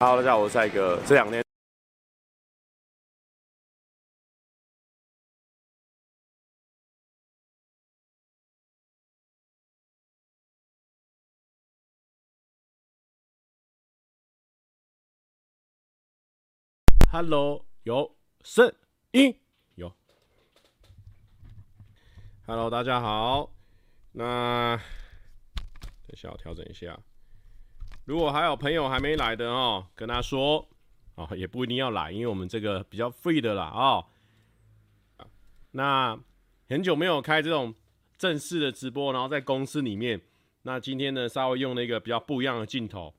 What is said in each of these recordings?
好大家好，我是赛哥。这两天，Hello，有声音有。Hello，大家好。那等下，我调整一下。如果还有朋友还没来的哦，跟他说哦，也不一定要来，因为我们这个比较 free 的啦哦。那很久没有开这种正式的直播，然后在公司里面，那今天呢稍微用了一个比较不一样的镜头，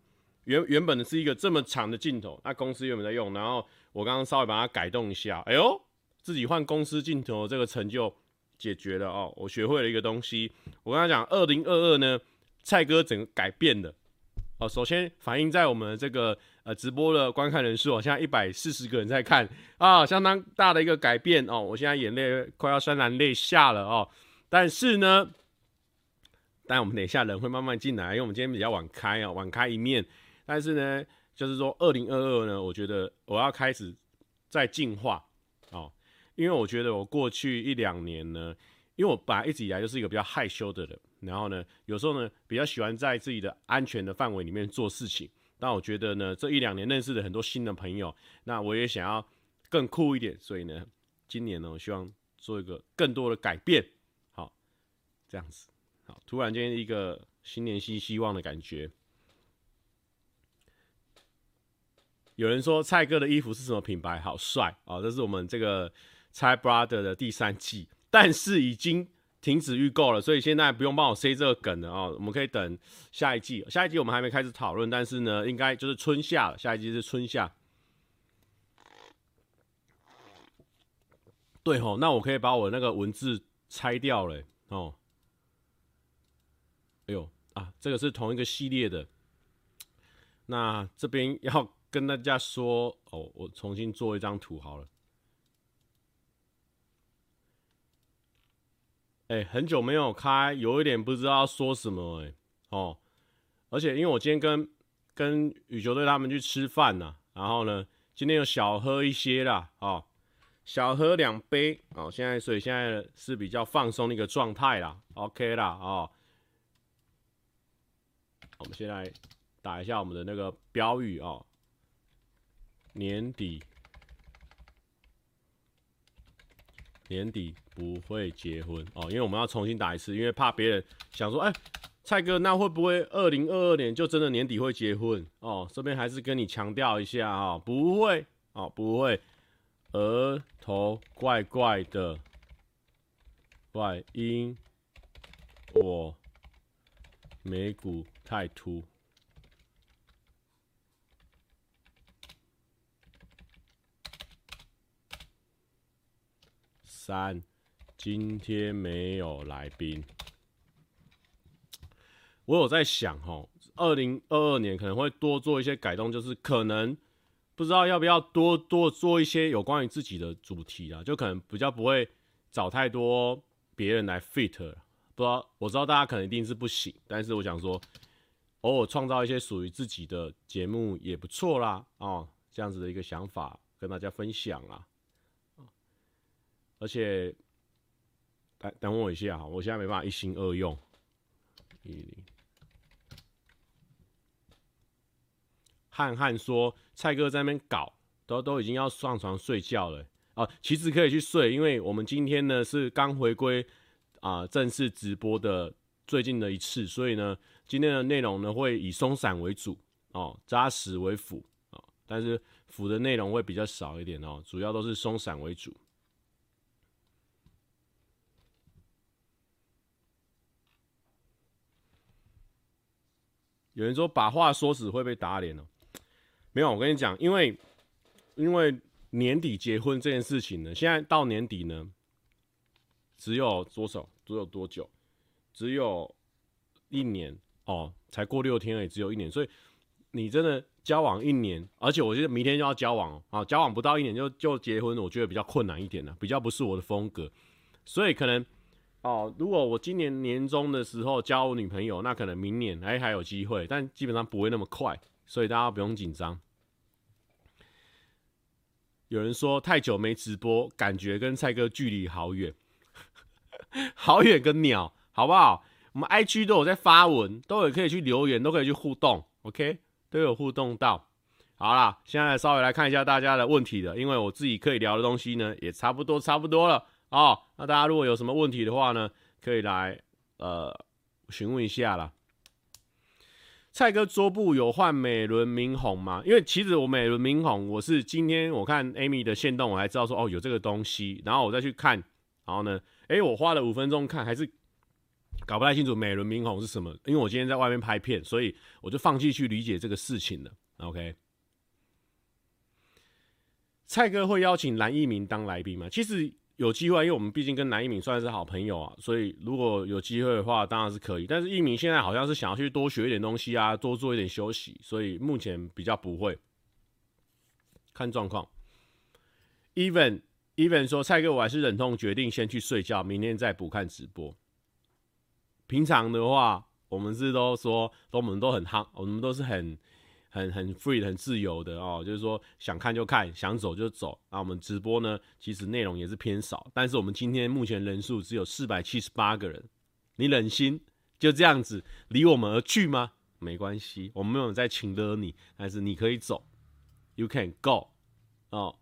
原原本的是一个这么长的镜头，那公司有没有在用？然后我刚刚稍微把它改动一下，哎呦，自己换公司镜头这个成就解决了哦，我学会了一个东西。我跟他讲，二零二二呢，蔡哥整个改变了。哦，首先反映在我们这个呃直播的观看人数哦，现在一百四十个人在看啊，相当大的一个改变哦。我现在眼泪快要潸然泪下了哦。但是呢，但我们等一下人会慢慢进来，因为我们今天比较晚开啊，晚开一面。但是呢，就是说二零二二呢，我觉得我要开始在进化哦，因为我觉得我过去一两年呢，因为我本来一直以来就是一个比较害羞的人。然后呢，有时候呢，比较喜欢在自己的安全的范围里面做事情。但我觉得呢，这一两年认识了很多新的朋友，那我也想要更酷一点。所以呢，今年呢，我希望做一个更多的改变。好，这样子，好，突然间一个新年新希望的感觉。有人说蔡哥的衣服是什么品牌？好帅啊！这是我们这个蔡 brother 的第三季，但是已经。停止预购了，所以现在不用帮我塞这个梗了哦。我们可以等下一季，下一季我们还没开始讨论，但是呢，应该就是春夏了。下一季是春夏。对吼，那我可以把我那个文字拆掉了哦。哎呦啊，这个是同一个系列的。那这边要跟大家说哦，我重新做一张图好了。哎、很久没有开，有一点不知道说什么哎、哦，而且因为我今天跟跟羽球队他们去吃饭呐，然后呢，今天有小喝一些啦，哦，小喝两杯，哦，现在所以现在是比较放松的一个状态啦，OK 啦，哦，我们先来打一下我们的那个标语哦，年底。年底不会结婚哦，因为我们要重新打一次，因为怕别人想说，哎、蔡哥，那会不会二零二二年就真的年底会结婚哦？这边还是跟你强调一下啊、哦，不会哦，不会，额头怪怪的，怪因我眉骨太凸。三，今天没有来宾。我有在想齁，二零二二年可能会多做一些改动，就是可能不知道要不要多多做一些有关于自己的主题啊，就可能比较不会找太多别人来 fit。不知道，我知道大家可能一定是不行，但是我想说，偶尔创造一些属于自己的节目也不错啦。哦，这样子的一个想法跟大家分享啦。而且，等等我一下哈，我现在没办法一心二用。一零，汉汉说蔡哥在那边搞，都都已经要上床睡觉了哦。其实可以去睡，因为我们今天呢是刚回归啊正式直播的最近的一次，所以呢今天的内容呢会以松散为主哦，扎实为辅哦，但是辅的内容会比较少一点哦，主要都是松散为主。有人说把话说死会被打脸哦，没有，我跟你讲，因为因为年底结婚这件事情呢，现在到年底呢，只有多少？只有多久？只有一年哦，才过六天而已，只有一年，所以你真的交往一年，而且我觉得明天就要交往哦，啊，交往不到一年就就结婚，我觉得比较困难一点呢，比较不是我的风格，所以可能。哦，如果我今年年终的时候交我女朋友，那可能明年哎还有机会，但基本上不会那么快，所以大家不用紧张。有人说太久没直播，感觉跟蔡哥距离好远，好远个鸟，好不好？我们 IG 都有在发文，都有可以去留言，都可以去互动，OK，都有互动到。好啦，现在稍微来看一下大家的问题了，因为我自己可以聊的东西呢，也差不多差不多了哦。那大家如果有什么问题的话呢，可以来呃询问一下啦。蔡哥桌布有换美轮明宏吗？因为其实我美轮明宏，我是今天我看 Amy 的线动，我才知道说哦有这个东西，然后我再去看，然后呢，诶，我花了五分钟看，还是搞不太清楚美轮明宏是什么。因为我今天在外面拍片，所以我就放弃去理解这个事情了。OK，蔡哥会邀请蓝一鸣当来宾吗？其实。有机会，因为我们毕竟跟南一敏算是好朋友啊，所以如果有机会的话，当然是可以。但是一敏现在好像是想要去多学一点东西啊，多做一点休息，所以目前比较不会，看状况。Even Even 说，蔡哥我还是忍痛决定先去睡觉，明天再补看直播。平常的话，我们是都说，都我们都很夯，我们都是很。很很 free 很自由的哦，就是说想看就看，想走就走。那我们直播呢，其实内容也是偏少，但是我们今天目前人数只有四百七十八个人，你忍心就这样子离我们而去吗？没关系，我们没有在请的你，但是你可以走，You can go 哦。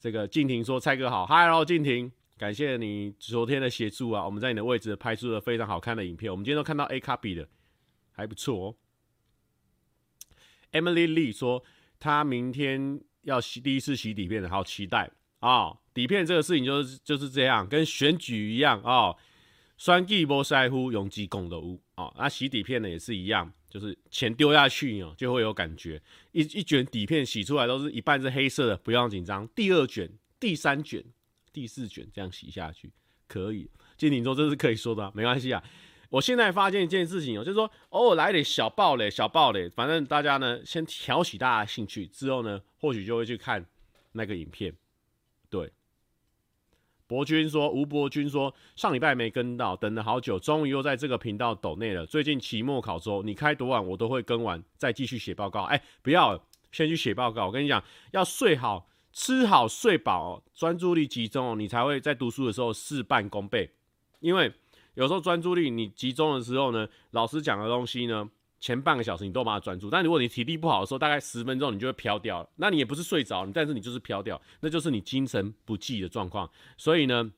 这个静婷说：“蔡哥好，Hello 静婷，感谢你昨天的协助啊，我们在你的位置拍出了非常好看的影片，我们今天都看到 A copy 的，还不错哦。” Emily Lee 说：“他明天要洗第一次洗底片的，好期待啊、哦！底片这个事情就是就是这样，跟选举一样啊。双击波塞呼永吉拱的屋啊，那洗底片呢也是一样，就是钱丢下去哦，就会有感觉。一一卷底片洗出来都是一半是黑色的，不用紧张。第二卷、第三卷、第四卷这样洗下去可以。金鼎说这是可以说的，没关系啊。”我现在发现一件事情哦，就是说偶尔来点小爆雷，小爆雷，反正大家呢先挑起大家兴趣，之后呢或许就会去看那个影片。对，博君说，吴博君说，上礼拜没跟到，等了好久，终于又在这个频道抖内了。最近期末考周，你开多晚我都会跟完，再继续写报告。哎、不要先去写报告，我跟你讲，要睡好、吃好、睡饱，专注力集中哦，你才会在读书的时候事半功倍，因为。有时候专注力你集中的时候呢，老师讲的东西呢，前半个小时你都把它专注。但如果你体力不好的时候，大概十分钟你就会飘掉了。那你也不是睡着，但是你就是飘掉，那就是你精神不济的状况。所以呢，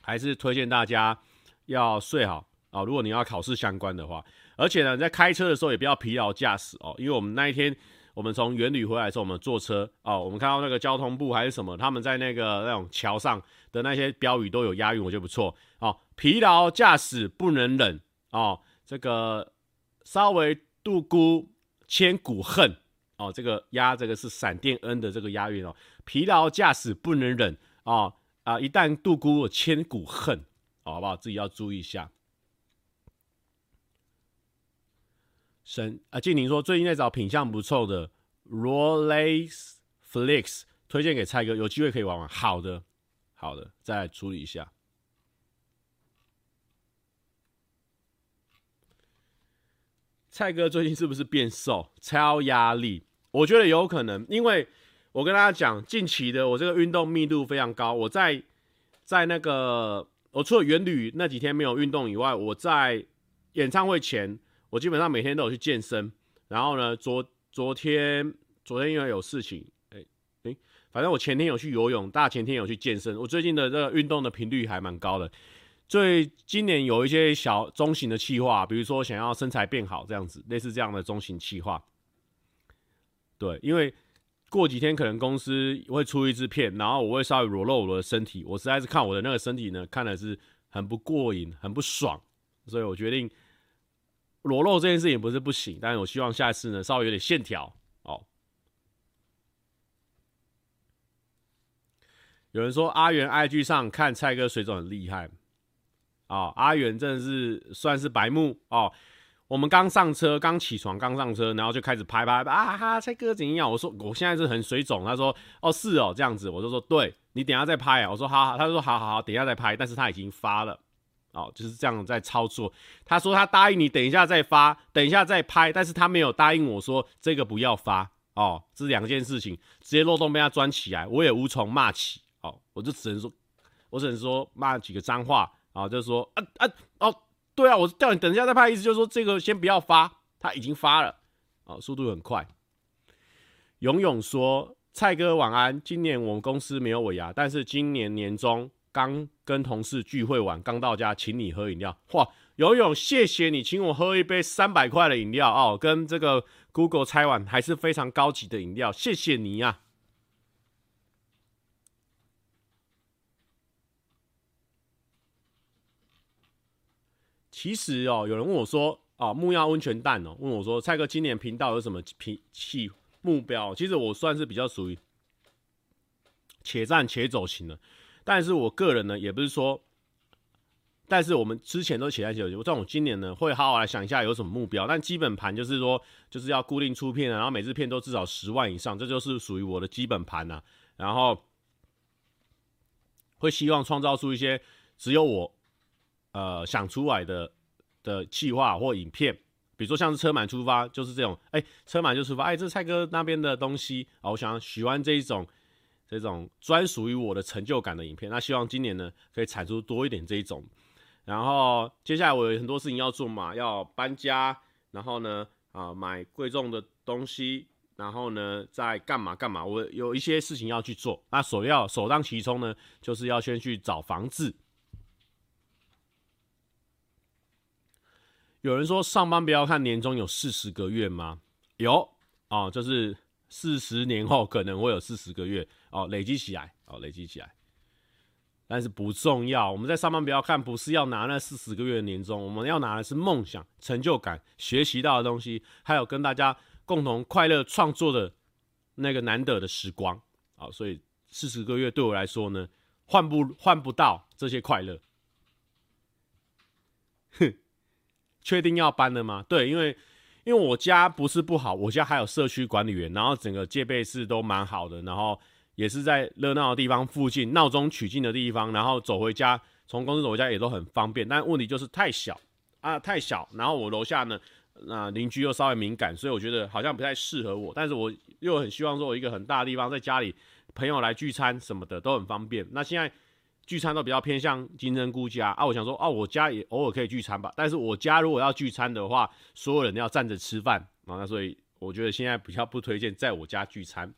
还是推荐大家要睡好啊。如果你要考试相关的话，而且呢，在开车的时候也不要疲劳驾驶哦。因为我们那一天我们从员旅回来的时候，我们坐车哦，我们看到那个交通部还是什么，他们在那个那种桥上的那些标语都有押韵，我觉得不错哦。疲劳驾驶不能忍哦，这个稍微度孤千古恨哦，这个押这个是闪电恩的这个押韵哦。疲劳驾驶不能忍哦啊，一旦度孤千古恨，哦，好不好？自己要注意一下。神啊，静宁说最近在找品相不错的 Rolex Flex，推荐给蔡哥，有机会可以玩玩。好的，好的，再来处理一下。蔡哥最近是不是变瘦？超压力，我觉得有可能，因为我跟大家讲，近期的我这个运动密度非常高。我在在那个，我除了元旅那几天没有运动以外，我在演唱会前，我基本上每天都有去健身。然后呢，昨昨天昨天因为有事情，哎、欸、哎、反正我前天有去游泳，大前天有去健身。我最近的这个运动的频率还蛮高的。所以今年有一些小中型的企划，比如说想要身材变好这样子，类似这样的中型企划。对，因为过几天可能公司会出一支片，然后我会稍微裸露我的身体。我实在是看我的那个身体呢，看的是很不过瘾，很不爽，所以我决定裸露这件事情不是不行，但是我希望下一次呢稍微有点线条哦。有人说阿元 IG 上看蔡哥水准很厉害。啊、哦，阿元真的是算是白目哦。我们刚上车，刚起床，刚上车，然后就开始拍拍拍啊哈，蔡哥怎样？我说我现在是很水肿。他说哦是哦这样子，我就说对，你等下再拍啊。我说好好，他说好好好，等下再拍。但是他已经发了，哦就是这样在操作。他说他答应你等一下再发，等一下再拍，但是他没有答应我说这个不要发哦，这两件事情直接漏洞被他钻起来，我也无从骂起哦，我就只能说，我只能说骂几个脏话啊，就是说啊啊哦，对啊，我叫你等一下再拍，意思就是说这个先不要发，他已经发了，哦，速度很快。勇勇说。蔡哥晚安。今年我们公司没有尾牙，但是今年年终刚跟同事聚会完，刚到家，请你喝饮料。哇，游泳，谢谢你请我喝一杯三百块的饮料哦，跟这个 Google 拆完还是非常高级的饮料，谢谢你呀、啊。其实哦，有人问我说，哦，木曜温泉蛋哦，问我说，蔡哥今年频道有什么脾气？目标其实我算是比较属于且战且走型的，但是我个人呢也不是说，但是我们之前都且战且走型，但我今年呢会好好来想一下有什么目标，但基本盘就是说就是要固定出片啊，然后每支片都至少十万以上，这就是属于我的基本盘呐。然后会希望创造出一些只有我呃想出来的的企划或影片。比如说像是车满出发，就是这种，哎、车满就出发，哎、这蔡哥那边的东西啊，我想喜欢这一种，这种专属于我的成就感的影片。那希望今年呢，可以产出多一点这一种。然后接下来我有很多事情要做嘛，要搬家，然后呢，啊，买贵重的东西，然后呢，再干嘛干嘛，我有一些事情要去做。那首要首当其冲呢，就是要先去找房子。有人说上班不要看年终有四十个月吗？有哦，就是四十年后可能会有四十个月哦，累积起来哦，累积起来。但是不重要，我们在上班不要看，不是要拿那四十个月的年终，我们要拿的是梦想、成就感、学习到的东西，还有跟大家共同快乐创作的那个难得的时光啊、所以四十个月对我来说呢，换不换不到这些快乐。哼。确定要搬了吗？对，因为因为我家不是不好，我家还有社区管理员，然后整个戒备室都蛮好的，然后也是在热闹的地方附近，闹中取静的地方，然后走回家，从公司走回家也都很方便。但问题就是太小啊，太小。然后我楼下呢，那邻居又稍微敏感，所以我觉得好像不太适合我。但是我又很希望说，我一个很大的地方，在家里朋友来聚餐什么的都很方便。那现在。聚餐都比较偏向金针菇家啊，我想说啊，我家也偶尔可以聚餐吧。但是我家如果要聚餐的话，所有人都要站着吃饭啊，那所以我觉得现在比较不推荐在我家聚餐。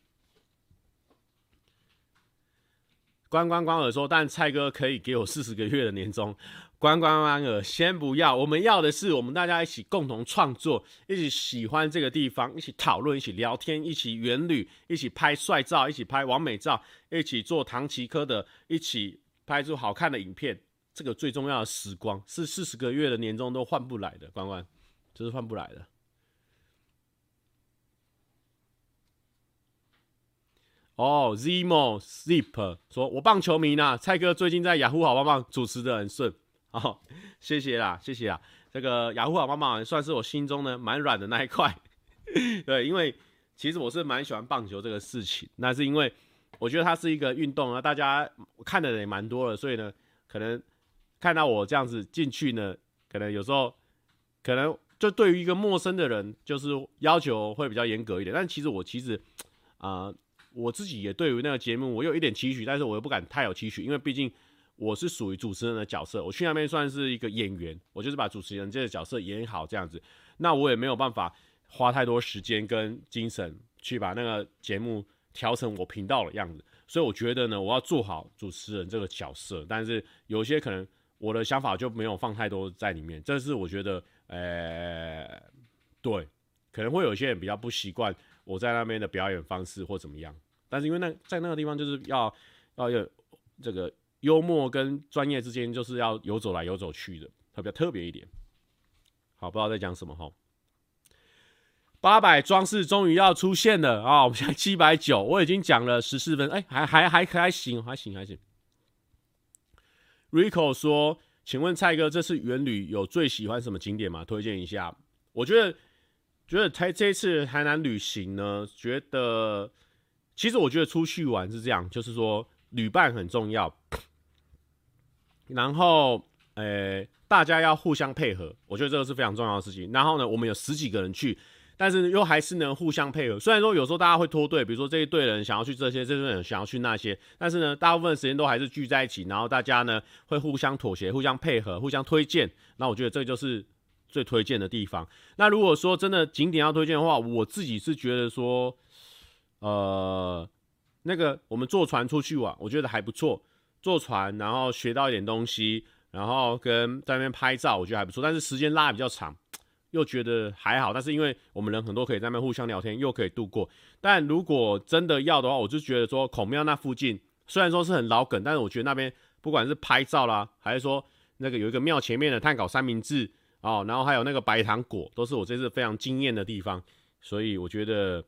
关关关尔说，但蔡哥可以给我四十个月的年终。关关关尔，先不要，我们要的是我们大家一起共同创作，一起喜欢这个地方，一起讨论，一起聊天，一起远旅，一起拍帅照，一起拍完美照，一起做唐吉诃德，一起。拍出好看的影片，这个最重要的时光是四十个月的年终都换不来的，关关，这是换不来的。哦、oh，Zemo Zip 说：“我棒球迷呢，蔡哥最近在雅虎好棒棒主持的很顺，哦，谢谢啦，谢谢啦。这个雅虎好棒棒算是我心中呢蛮软的那一块，对，因为其实我是蛮喜欢棒球这个事情，那是因为。”我觉得它是一个运动啊，大家看的人也蛮多的，所以呢，可能看到我这样子进去呢，可能有时候可能就对于一个陌生的人，就是要求会比较严格一点。但其实我其实啊、我自己也对于那个节目我有一点期许，但是我又不敢太有期许，因为毕竟我是属于主持人的角色，我去那边算是一个演员，我就是把主持人这个角色演好这样子，那我也没有办法花太多时间跟精神去把那个节目。调成我频道的样子，所以我觉得呢，我要做好主持人这个角色。但是有些可能我的想法就没有放太多在里面，这是我觉得，呃、对，可能会有些人比较不习惯我在那边的表演方式或怎么样。但是因为那在那个地方就是要要有这个幽默跟专业之间就是要游走来游走去的，特别特别一点。好，不知道在讲什么哈。八百装饰终于要出现了啊！我们现在七百九，我已经讲了十四分，哎、欸，还还还还行，还行还行。Rico 说：“请问蔡哥，这次远旅有最喜欢什么景点吗？推荐一下。”我觉得，觉得台这次台南旅行呢，觉得其实我觉得出去玩是这样，就是说旅伴很重要，然后呃、大家要互相配合，我觉得这个是非常重要的事情。然后呢，我们有十几个人去。但是又还是能互相配合。虽然说有时候大家会脱队，比如说这一队人想要去这些，这队人想要去那些，但是呢，大部分时间都还是聚在一起，然后大家呢会互相妥协、互相配合、互相推荐。那我觉得这就是最推荐的地方。那如果说真的景点要推荐的话，我自己是觉得说，呃，那个我们坐船出去玩，我觉得还不错。坐船，然后学到一点东西，然后跟在那边拍照，我觉得还不错。但是时间拉得比较长，又觉得还好。但是因为我们人很多，可以在那边互相聊天，又可以度过。但如果真的要的话，我就觉得说孔庙那附近虽然说是很老梗，但是我觉得那边不管是拍照啦，还是说那个有一个庙前面的炭烤三明治哦，然后还有那个白糖果，都是我这次非常惊艳的地方。所以我觉得，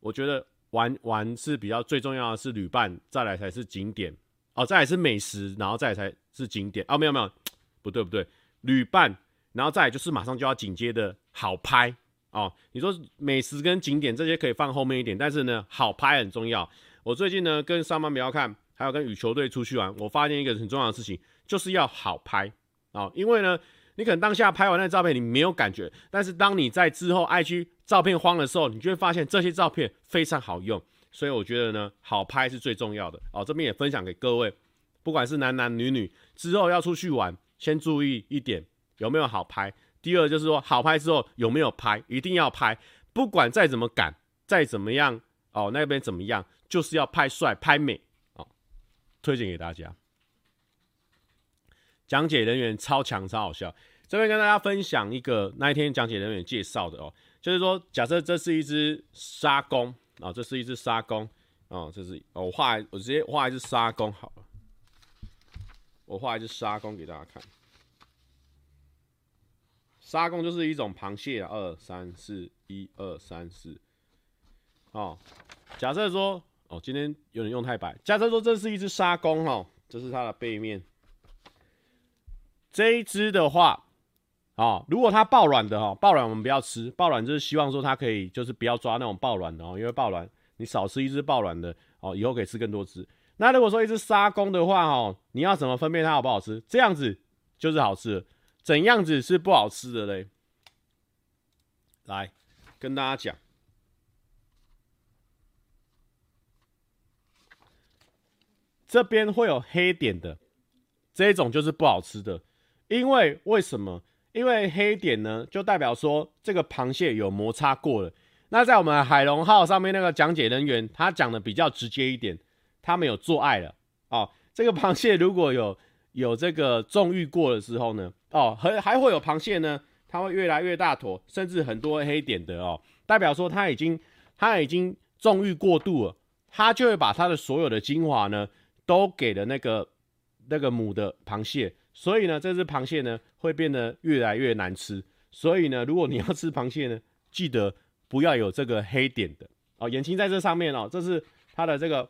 我觉得玩玩是比较最重要的是旅伴，再来才是景点。哦，再来是美食，然后再来才是景点。哦，没有没有，不对不对，旅伴，然后再就是马上就要紧接的好拍。哦，你说美食跟景点这些可以放后面一点，但是呢，好拍很重要。我最近呢跟上班不要看，还有跟羽球队出去玩，我发现一个很重要的事情，就是要好拍。哦，因为呢，你可能当下拍完那照片你没有感觉，但是当你在之后 IG 照片荒的时候，你就会发现这些照片非常好用。所以我觉得呢，好拍是最重要的哦。这边也分享给各位，不管是男男女女，之后要出去玩，先注意一点有没有好拍。第二就是说，好拍之后有没有拍，一定要拍，不管再怎么赶，再怎么样哦，那边怎么样，就是要拍帅、拍美哦。推荐给大家，讲解人员超强、超好笑。这边跟大家分享一个那一天讲解人员介绍的哦，就是说，假设这是一只沙公。啊、这是一只沙公，哦，这是，我画，我直接画一只沙公好了。我画一只沙公给大家看。沙公就是一种螃蟹啊，二三四，一二三四。哦，假设说，哦，今天有点用太白。假设说这是一只沙公哦，这是它的背面。这一只的话，哦，如果它抱卵的哈，抱卵我们不要吃，抱卵就是希望说它可以就是不要抓那种抱卵的哦，因为抱卵你少吃一只抱卵的哦，以后可以吃更多只。那如果说一只沙公的话哦，你要怎么分辨它好不好吃？这样子就是好吃的，怎样子是不好吃的嘞？来跟大家讲，这边会有黑点的，这种就是不好吃的，因为为什么？因为黑点呢，就代表说这个螃蟹有摩擦过了。那在我们海龙号上面那个讲解人员，他讲的比较直接一点，他们有做爱了哦。这个螃蟹如果有有这个纵欲过的时候呢，哦，还还会有螃蟹呢，它会越来越大坨，甚至很多黑点的哦，代表说它已经它已经纵欲过度了，它就会把它的所有的精华呢，都给了那个那个母的螃蟹。所以呢，这只螃蟹呢会变得越来越难吃。所以呢，如果你要吃螃蟹呢，记得不要有这个黑点的哦。眼睛在这上面哦，这是它的这个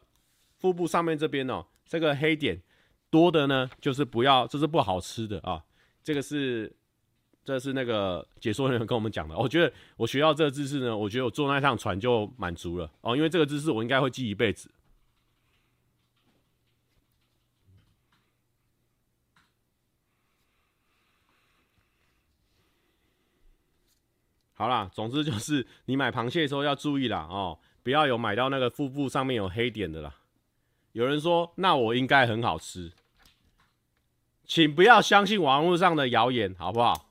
腹部上面这边哦，这个黑点多的呢，就是不要，这是不好吃的啊。这个是，这是那个解说人员跟我们讲的。我觉得我学到这个知识呢，我觉得我坐那趟船就满足了哦，因为这个知识我应该会记一辈子。好啦，总之就是你买螃蟹的时候要注意啦哦，不要有买到那个腹部上面有黑点的啦。有人说，那我应该很好吃，请不要相信网络上的谣言，好不好？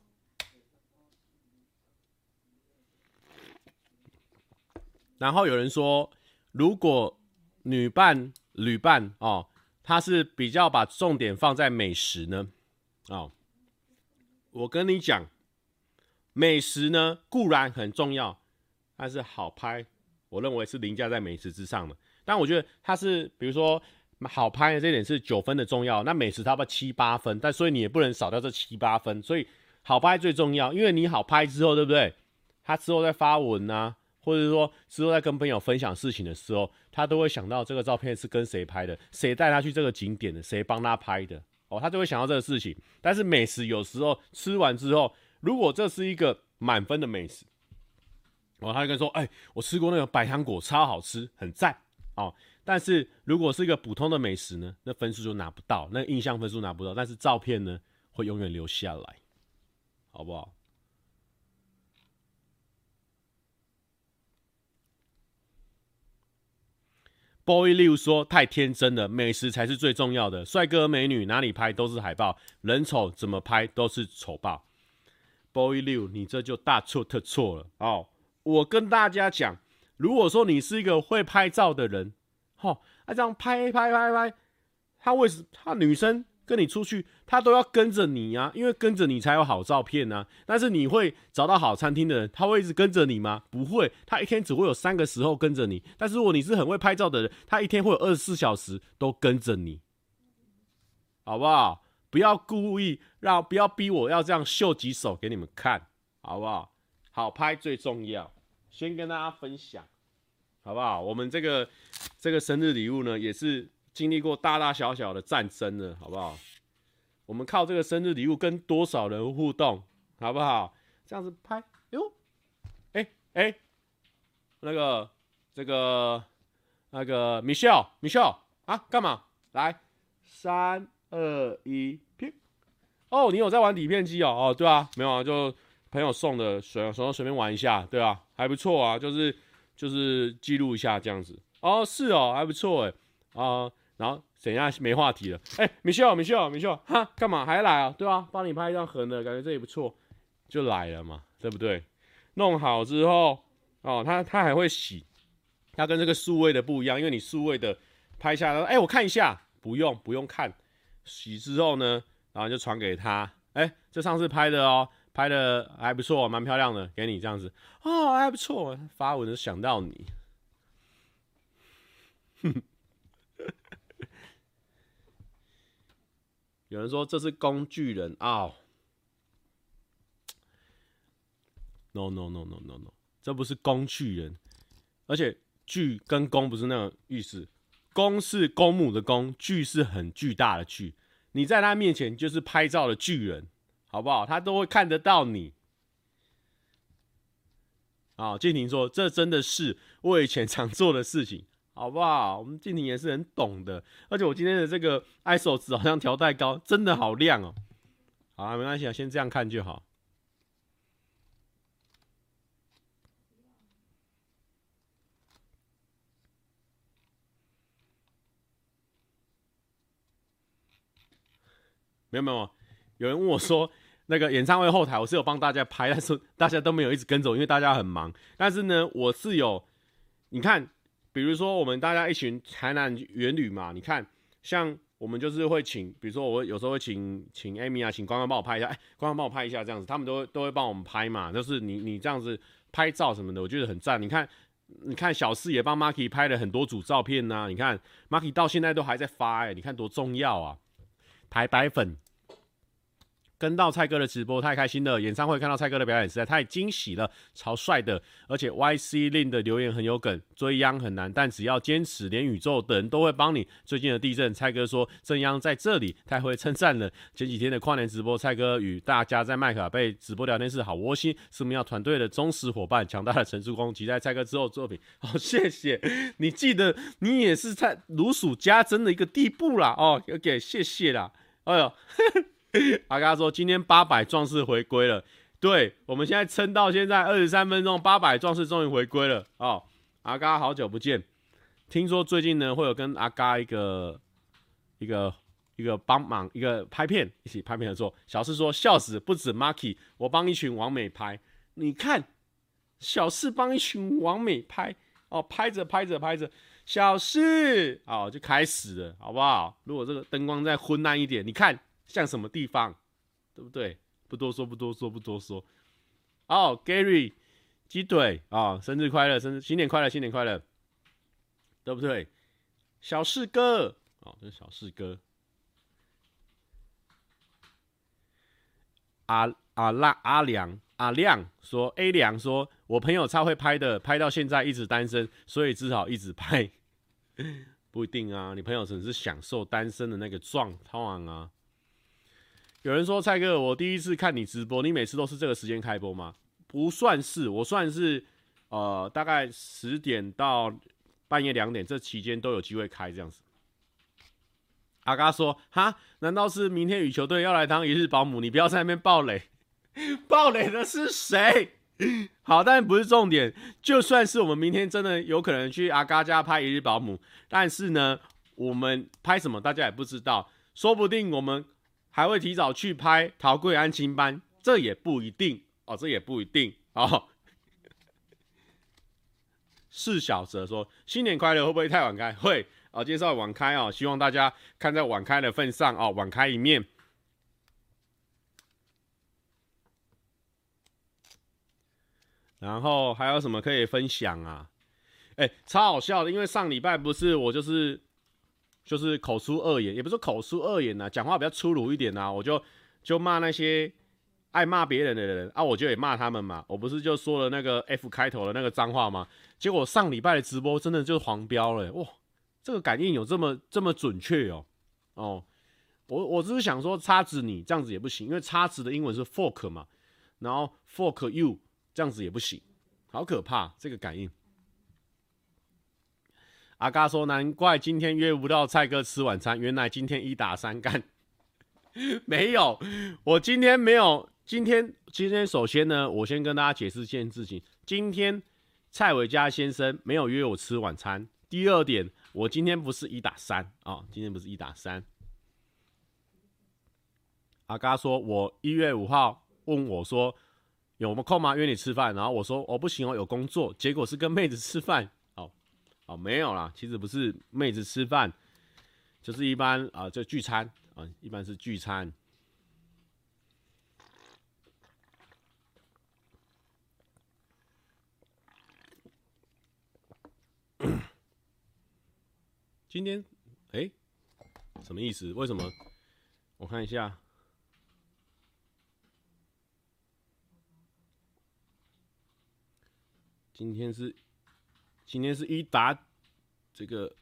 然后有人说，如果女伴、旅伴哦，他是比较把重点放在美食呢，哦，我跟你讲。美食呢固然很重要，但是好拍，我认为是凌驾在美食之上的。但我觉得它是，比如说好拍的这点是九分的重要，那美食差不七八分，但所以你也不能少掉这七八分。所以好拍最重要，因为你好拍之后，对不对？他之后在发文啊，或者说之后在跟朋友分享事情的时候，他都会想到这个照片是跟谁拍的，谁带他去这个景点的，谁帮他拍的，哦，他就会想到这个事情。但是美食有时候吃完之后。如果这是一个满分的美食，哦，他就跟说：“哎、我吃过那个百香果，超好吃，很赞哦，但是如果是一个普通的美食呢，那分数就拿不到，那印象分数拿不到，但是照片呢，会永远留下来。好不好？BOY Liu 说，太天真了，美食才是最重要的。帅哥美女哪里拍都是海报，人丑怎么拍都是丑爆。BOY Liu 你这就大错特错了。哦，我跟大家讲。如果说你是一个会拍照的人，哦，啊这样拍拍拍拍，他为什他女生？跟你出去，他都要跟着你啊，因为跟着你才有好照片啊。但是你会找到好餐厅的人，他会一直跟着你吗？不会，他一天只会有三个时候跟着你。但是如果你是很会拍照的人，他一天会有二十四小时都跟着你，好不好？不要故意让，不要逼我要这样秀几手给你们看，好不好？好拍最重要，先跟大家分享，好不好？我们这个这个生日礼物呢，也是。经历过大大小小的战争了，好不好？我们靠这个生日礼物跟多少人互动，好不好？这样子拍，哟，哎哎，那个这个那个 Michelle Michelle 啊，干嘛？来，三二一，片。哦，你有在玩底片机哦？哦，对啊，没有啊，就朋友送的，随随随便玩一下，对啊，还不错啊，就是就是记录一下这样子。哦，是哦，还不错哎，啊、然后等一下没话题了，哎米秀米秀米秀哈，干嘛还来啊？对啊？帮你拍一张横的，感觉这也不错，就来了嘛，对不对？弄好之后，哦，他他还会洗，他跟这个数位的不一样，因为你数位的拍下来，哎，我看一下，不用不用看，洗之后呢，然后就传给他，哎，这上次拍的哦，拍的还不错，蛮漂亮的，给你这样子，哦，还不错，发文想到你，有人说这是工具人啊、？No no no no no no，这不是工具人，而且巨跟公不是那个意思，公是公母的公，巨是很巨大的巨。你在他面前就是拍照的巨人，好不好？他都会看得到你。啊，静婷说这真的是我以前常做的事情。好不好？我们静婷也是很懂的，而且我今天的这个 ISO 值好像调太高，真的好亮哦。好啊，没关系啊，先这样看就好。没有没有，有人问我说，那个演唱会后台我是有帮大家拍，但是大家都没有一直跟着，因为大家很忙。但是呢，我是有，你看。比如说，我们大家一群台南元旅嘛，你看，像我们就是会请，比如说我有时候会请请 Amy 啊，请关关帮我拍一下，哎，关关帮我拍一下这样子，他们都都会帮我们拍嘛，就是你你这样子拍照什么的，我觉得很赞。你看，你看小四也帮 Marky 拍了很多组照片呐、你看 Marky 到现在都还在发哎、你看多重要啊，台白粉。跟到蔡哥的直播太开心了，演唱会看到蔡哥的表演实在太惊喜了，超帅的，而且 YC Lin 的留言很有梗，追央很难，但只要坚持，连宇宙的人都会帮你。最近的地震，蔡哥说正央在这里，太会称赞了。前几天的跨年直播，蔡哥与大家在麦卡贝直播聊天室，好窝心，是我们要团队的忠实伙伴，强大的陈叔公，期待蔡哥之后作品。好，谢谢你，记得你也是在如数家珍的一个地步啦。哦，OK，谢谢啦。哎呦。阿嘎说：“今天八百壮士回归了，对，我们现在撑到现在二十三分钟，八百壮士终于回归了哦。阿嘎好久不见，听说最近呢会有跟阿嘎一个一个一个帮忙一个拍片，一起拍片合作。小四说笑死，不止 Marky，我帮一群网美拍。你看，小四帮一群网美拍哦，拍着拍着拍着，小四哦就开始了，好不好？如果这个灯光再昏暗一点，你看。”像什么地方，对不对？不多说，不多说，不多说。哦、，Gary，鸡腿啊、哦，生日快乐，生日新年快乐，新年快乐，对不对？小四哥，哦，这是小四哥。阿阿拉阿良阿亮说，A 亮说，我朋友超会拍的，拍到现在一直单身，所以只好一直拍。不一定啊，你朋友只是享受单身的那个状况啊。有人说蔡哥，我第一次看你直播，你每次都是这个时间开播吗？不算是，我算是呃大概十点到半夜两点这期间都有机会开这样子。阿嘎说：哈，难道是明天羽球队要来当一日保姆？你不要在那边暴雷，暴雷的是谁？好，但不是重点。就算是我们明天真的有可能去阿嘎家拍一日保姆，但是呢，我们拍什么大家也不知道，说不定我们还会提早去拍桃贵安亲班，这也不一定哦，这也不一定哦。是小泽说新年快乐，会不会太晚开？会哦，介绍晚开哦，希望大家看在晚开的份上哦，晚开一面。然后还有什么可以分享啊？哎，超好笑的，因为上礼拜不是我就是就是口出恶言，也不是口出恶言呐、讲话比较粗鲁一点呐、我就就骂那些爱骂别人的人啊，我就也骂他们嘛，我不是就说了那个 F 开头的那个脏话吗？结果上礼拜的直播真的就是黄标了，哇，这个感应有这么这么准确哦哦，我我只是想说叉子你这样子也不行，因为叉子的英文是 fork 嘛，然后 fork you。这样子也不行，好可怕！这个感应。阿嘎说：“难怪今天约不到蔡哥吃晚餐，原来今天一打三干。”没有，我今天没有。今天，今天首先呢，我先跟大家解释一件事情：今天蔡伟嘉先生没有约我吃晚餐。第二点，我今天不是一打三啊、哦，今天不是一打三。阿嘎说：“我一月五号问我说。”有没有空吗？约你吃饭，然后我说我、不行哦，有工作。结果是跟妹子吃饭，哦没有啦，其实不是妹子吃饭，就是一般啊、就聚餐啊、一般是聚餐。今天哎、什么意思？为什么？我看一下。今天是，今天是一打这个，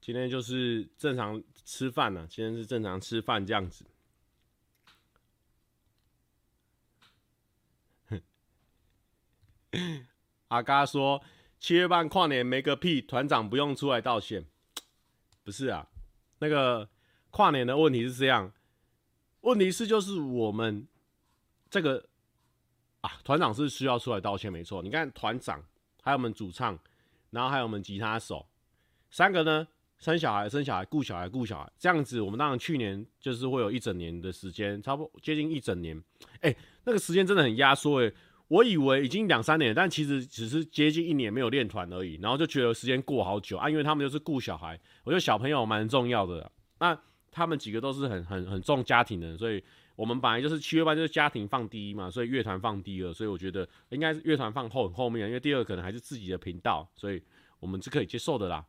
今天就是正常吃饭了。今天是正常吃饭这样子。阿嘎说七月半跨年没个屁，团长不用出来道歉。不是啊，那个跨年的问题是这样。问题是，就是我们这个啊，团长是需要出来道歉，没错。你看，团长还有我们主唱，然后还有我们吉他手，三个呢，生小孩、生小孩、顾小孩、顾小孩，这样子，我们当然去年就是会有一整年的时间，差不多接近一整年。哎、那个时间真的很压缩哎，我以为已经两三年，但其实只是接近一年没有练团而已，然后就觉得时间过好久啊，因为他们就是顾小孩，我觉得小朋友蛮重要的。那他们几个都是很很很重家庭的，所以我们本来就是七月半就是家庭放第一嘛，所以乐团放第二，所以我觉得应该是乐团放后后面，因为第二可能还是自己的频道，所以我们是可以接受的啦。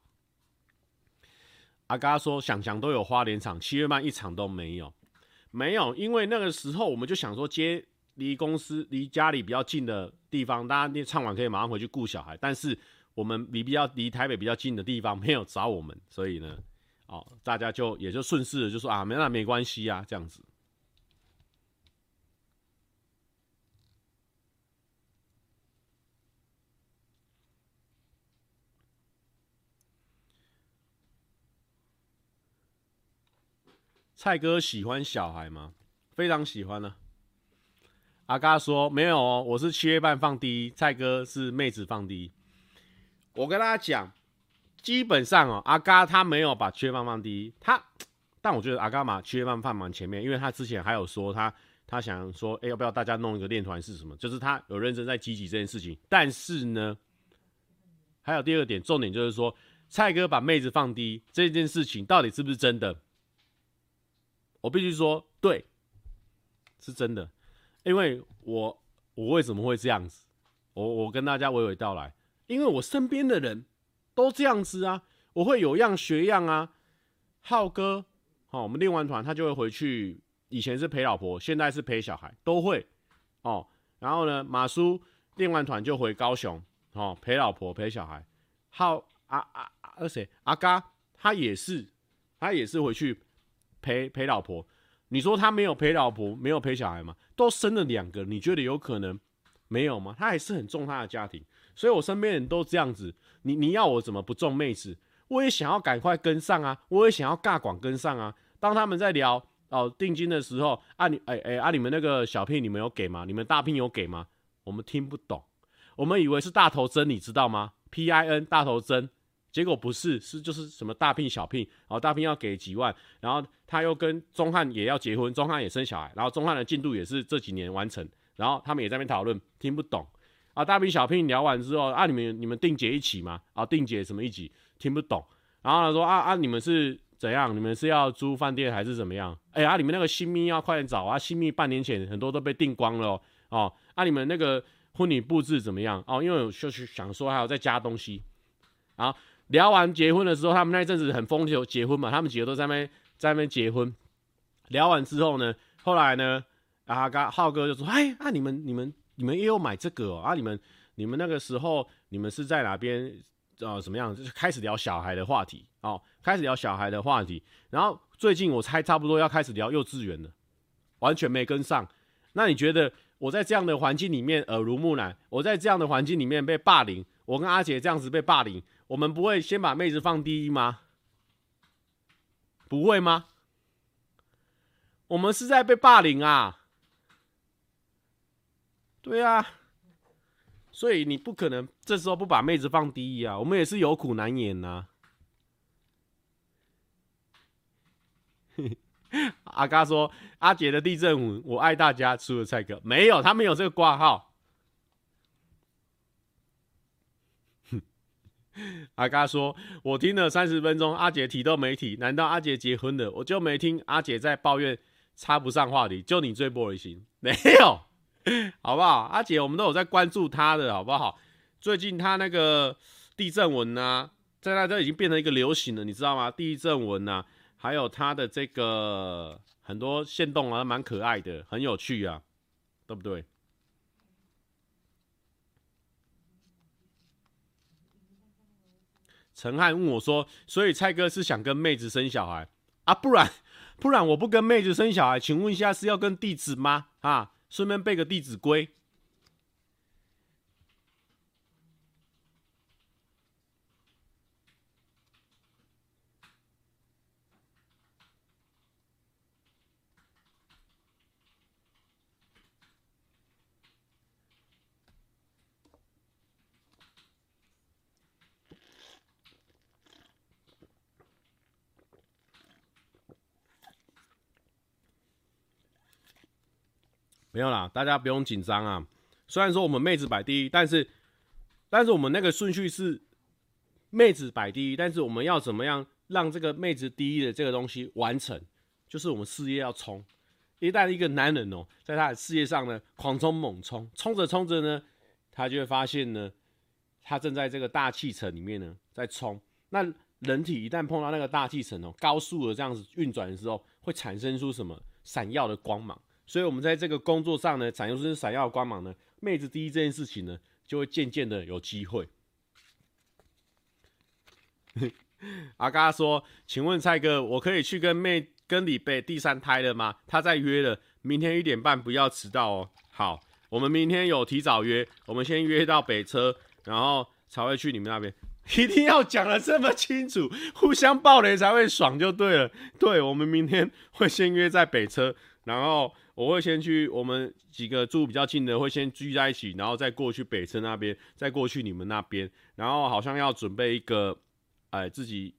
阿嘎说想想都有花莲场，七月半一场都没有，没有，因为那个时候我们就想说接离公司离家里比较近的地方，大家那唱完可以马上回去顾小孩，但是我们离比较离台北比较近的地方没有找我们，所以呢。哦，大家就也就顺势的就说啊，没那没关系啊，这样子。蔡哥喜欢小孩吗？非常喜欢呢、阿嘎说没有哦，我是七月半放第一，蔡哥是妹子放第一。我跟大家讲。基本上哦，阿嘎他没有把缺放放第一，他，但我觉得阿嘎嘛缺放放蛮前面，因为他之前还有说他他想说，哎、要不要大家弄一个练团是什么？就是他有认真在积极这件事情。但是呢，还有第二点，重点就是说，蔡哥把妹子放低这件事情到底是不是真的？我必须说，对，是真的，因为我我为什么会这样子？我我跟大家娓娓道来，因为我身边的人。都这样子啊，我会有样学样啊。浩哥，好、哦，我们练完团他就会回去，以前是陪老婆，现在是陪小孩，都会哦。然后呢，马叔练完团就回高雄，哦，陪老婆陪小孩。浩阿阿阿谁？阿嘎他也是，他也是回去陪陪老婆。你说他没有陪老婆，没有陪小孩吗？都生了两个，你觉得有可能没有吗？他还是很重他的家庭。所以我身边人都这样子，你你要我怎么不中妹子？我也想要赶快跟上啊，我也想要尬广跟上啊。当他们在聊哦定金的时候，啊你哎哎啊你们那个小聘你们有给吗？你们大聘有给吗？我们听不懂，我们以为是大头针，你知道吗？P I N 大头针，结果不是，是就是什么大聘小聘，然后大聘要给几万，然后他又跟钟汉也要结婚，钟汉也生小孩，然后钟汉的进度也是这几年完成，然后他们也在那边讨论，听不懂。啊，大聘小聘聊完之后，啊，你们你们定结一起吗？啊，定结什么一起？听不懂。然后他说啊啊，你们是怎样？你们是要租饭店还是怎么样？哎呀，啊、你们那个新密要快点找啊！新密半年前很多都被订光了哦。啊，你们那个婚礼布置怎么样？哦，因为我就是想说还要再加东西。啊聊完结婚的时候，他们那阵子很风流结婚嘛，他们几个都在那边在那边结婚。聊完之后呢，后来呢，啊，刚浩哥就说，哎，啊，你们你们。你们也有买这个？啊？你们你们那个时候你们是在哪边？呃，什么样？就是开始聊小孩的话题哦，开始聊小孩的话题。然后最近我猜差不多要开始聊幼稚园了，完全没跟上。那你觉得我在这样的环境里面耳濡目染，我在这样的环境里面被霸凌，我跟阿杰这样子被霸凌，我们不会先把妹子放第一吗？不会吗？我们是在被霸凌啊！对啊，所以你不可能这时候不把妹子放第一啊！我们也是有苦难言呐、啊。阿嘎说：“阿杰的地震文，我爱大家，除了蔡哥没有，他没有这个挂号。”阿嘎说：“我听了三十分钟，阿杰提都没提，难道阿杰结婚了？我就没听阿杰在抱怨插不上话题，就你最玻璃心，没有。” 好不好？阿姐，我们都有在关注他的，好不好？最近他那个地震文啊，在那都已经变成一个流行了，你知道吗？地震文啊，还有他的这个很多线动啊，蛮可爱的，很有趣啊，对不对？陈汉问我说：“所以蔡哥是想跟妹子生小孩啊？不然不然我不跟妹子生小孩，请问一下是要跟弟子吗？啊？”顺便背个《弟子规》。没有啦，大家不用紧张啊。虽然说我们妹子摆第一，但是，但是我们那个顺序是妹子摆第一，但是我们要怎么样让这个妹子第一的这个东西完成？就是我们事业要冲。一旦一个男人哦，在他的事业上呢狂冲猛冲，冲着冲着呢，他就会发现呢，他正在这个大气层里面呢在冲。那人体一旦碰到那个大气层哦，高速的这样子运转的时候，会产生出什么闪耀的光芒？所以，我们在这个工作上呢，展现出闪耀光芒呢，妹子第一这件事情呢，就会渐渐的有机会。阿嘎说：“请问蔡哥，我可以去跟妹跟李贝第三胎了吗？他在约了，明天一点半不要迟到哦。”好，我们明天有提早约，我们先约到北车，然后才会去你们那边。一定要讲得这么清楚，互相爆雷才会爽就对了。对，我们明天会先约在北车，然后。我会先去，我们几个住比较近的会先聚在一起，然后再过去北车那边，再过去你们那边，然后好像要准备一个，哎，自己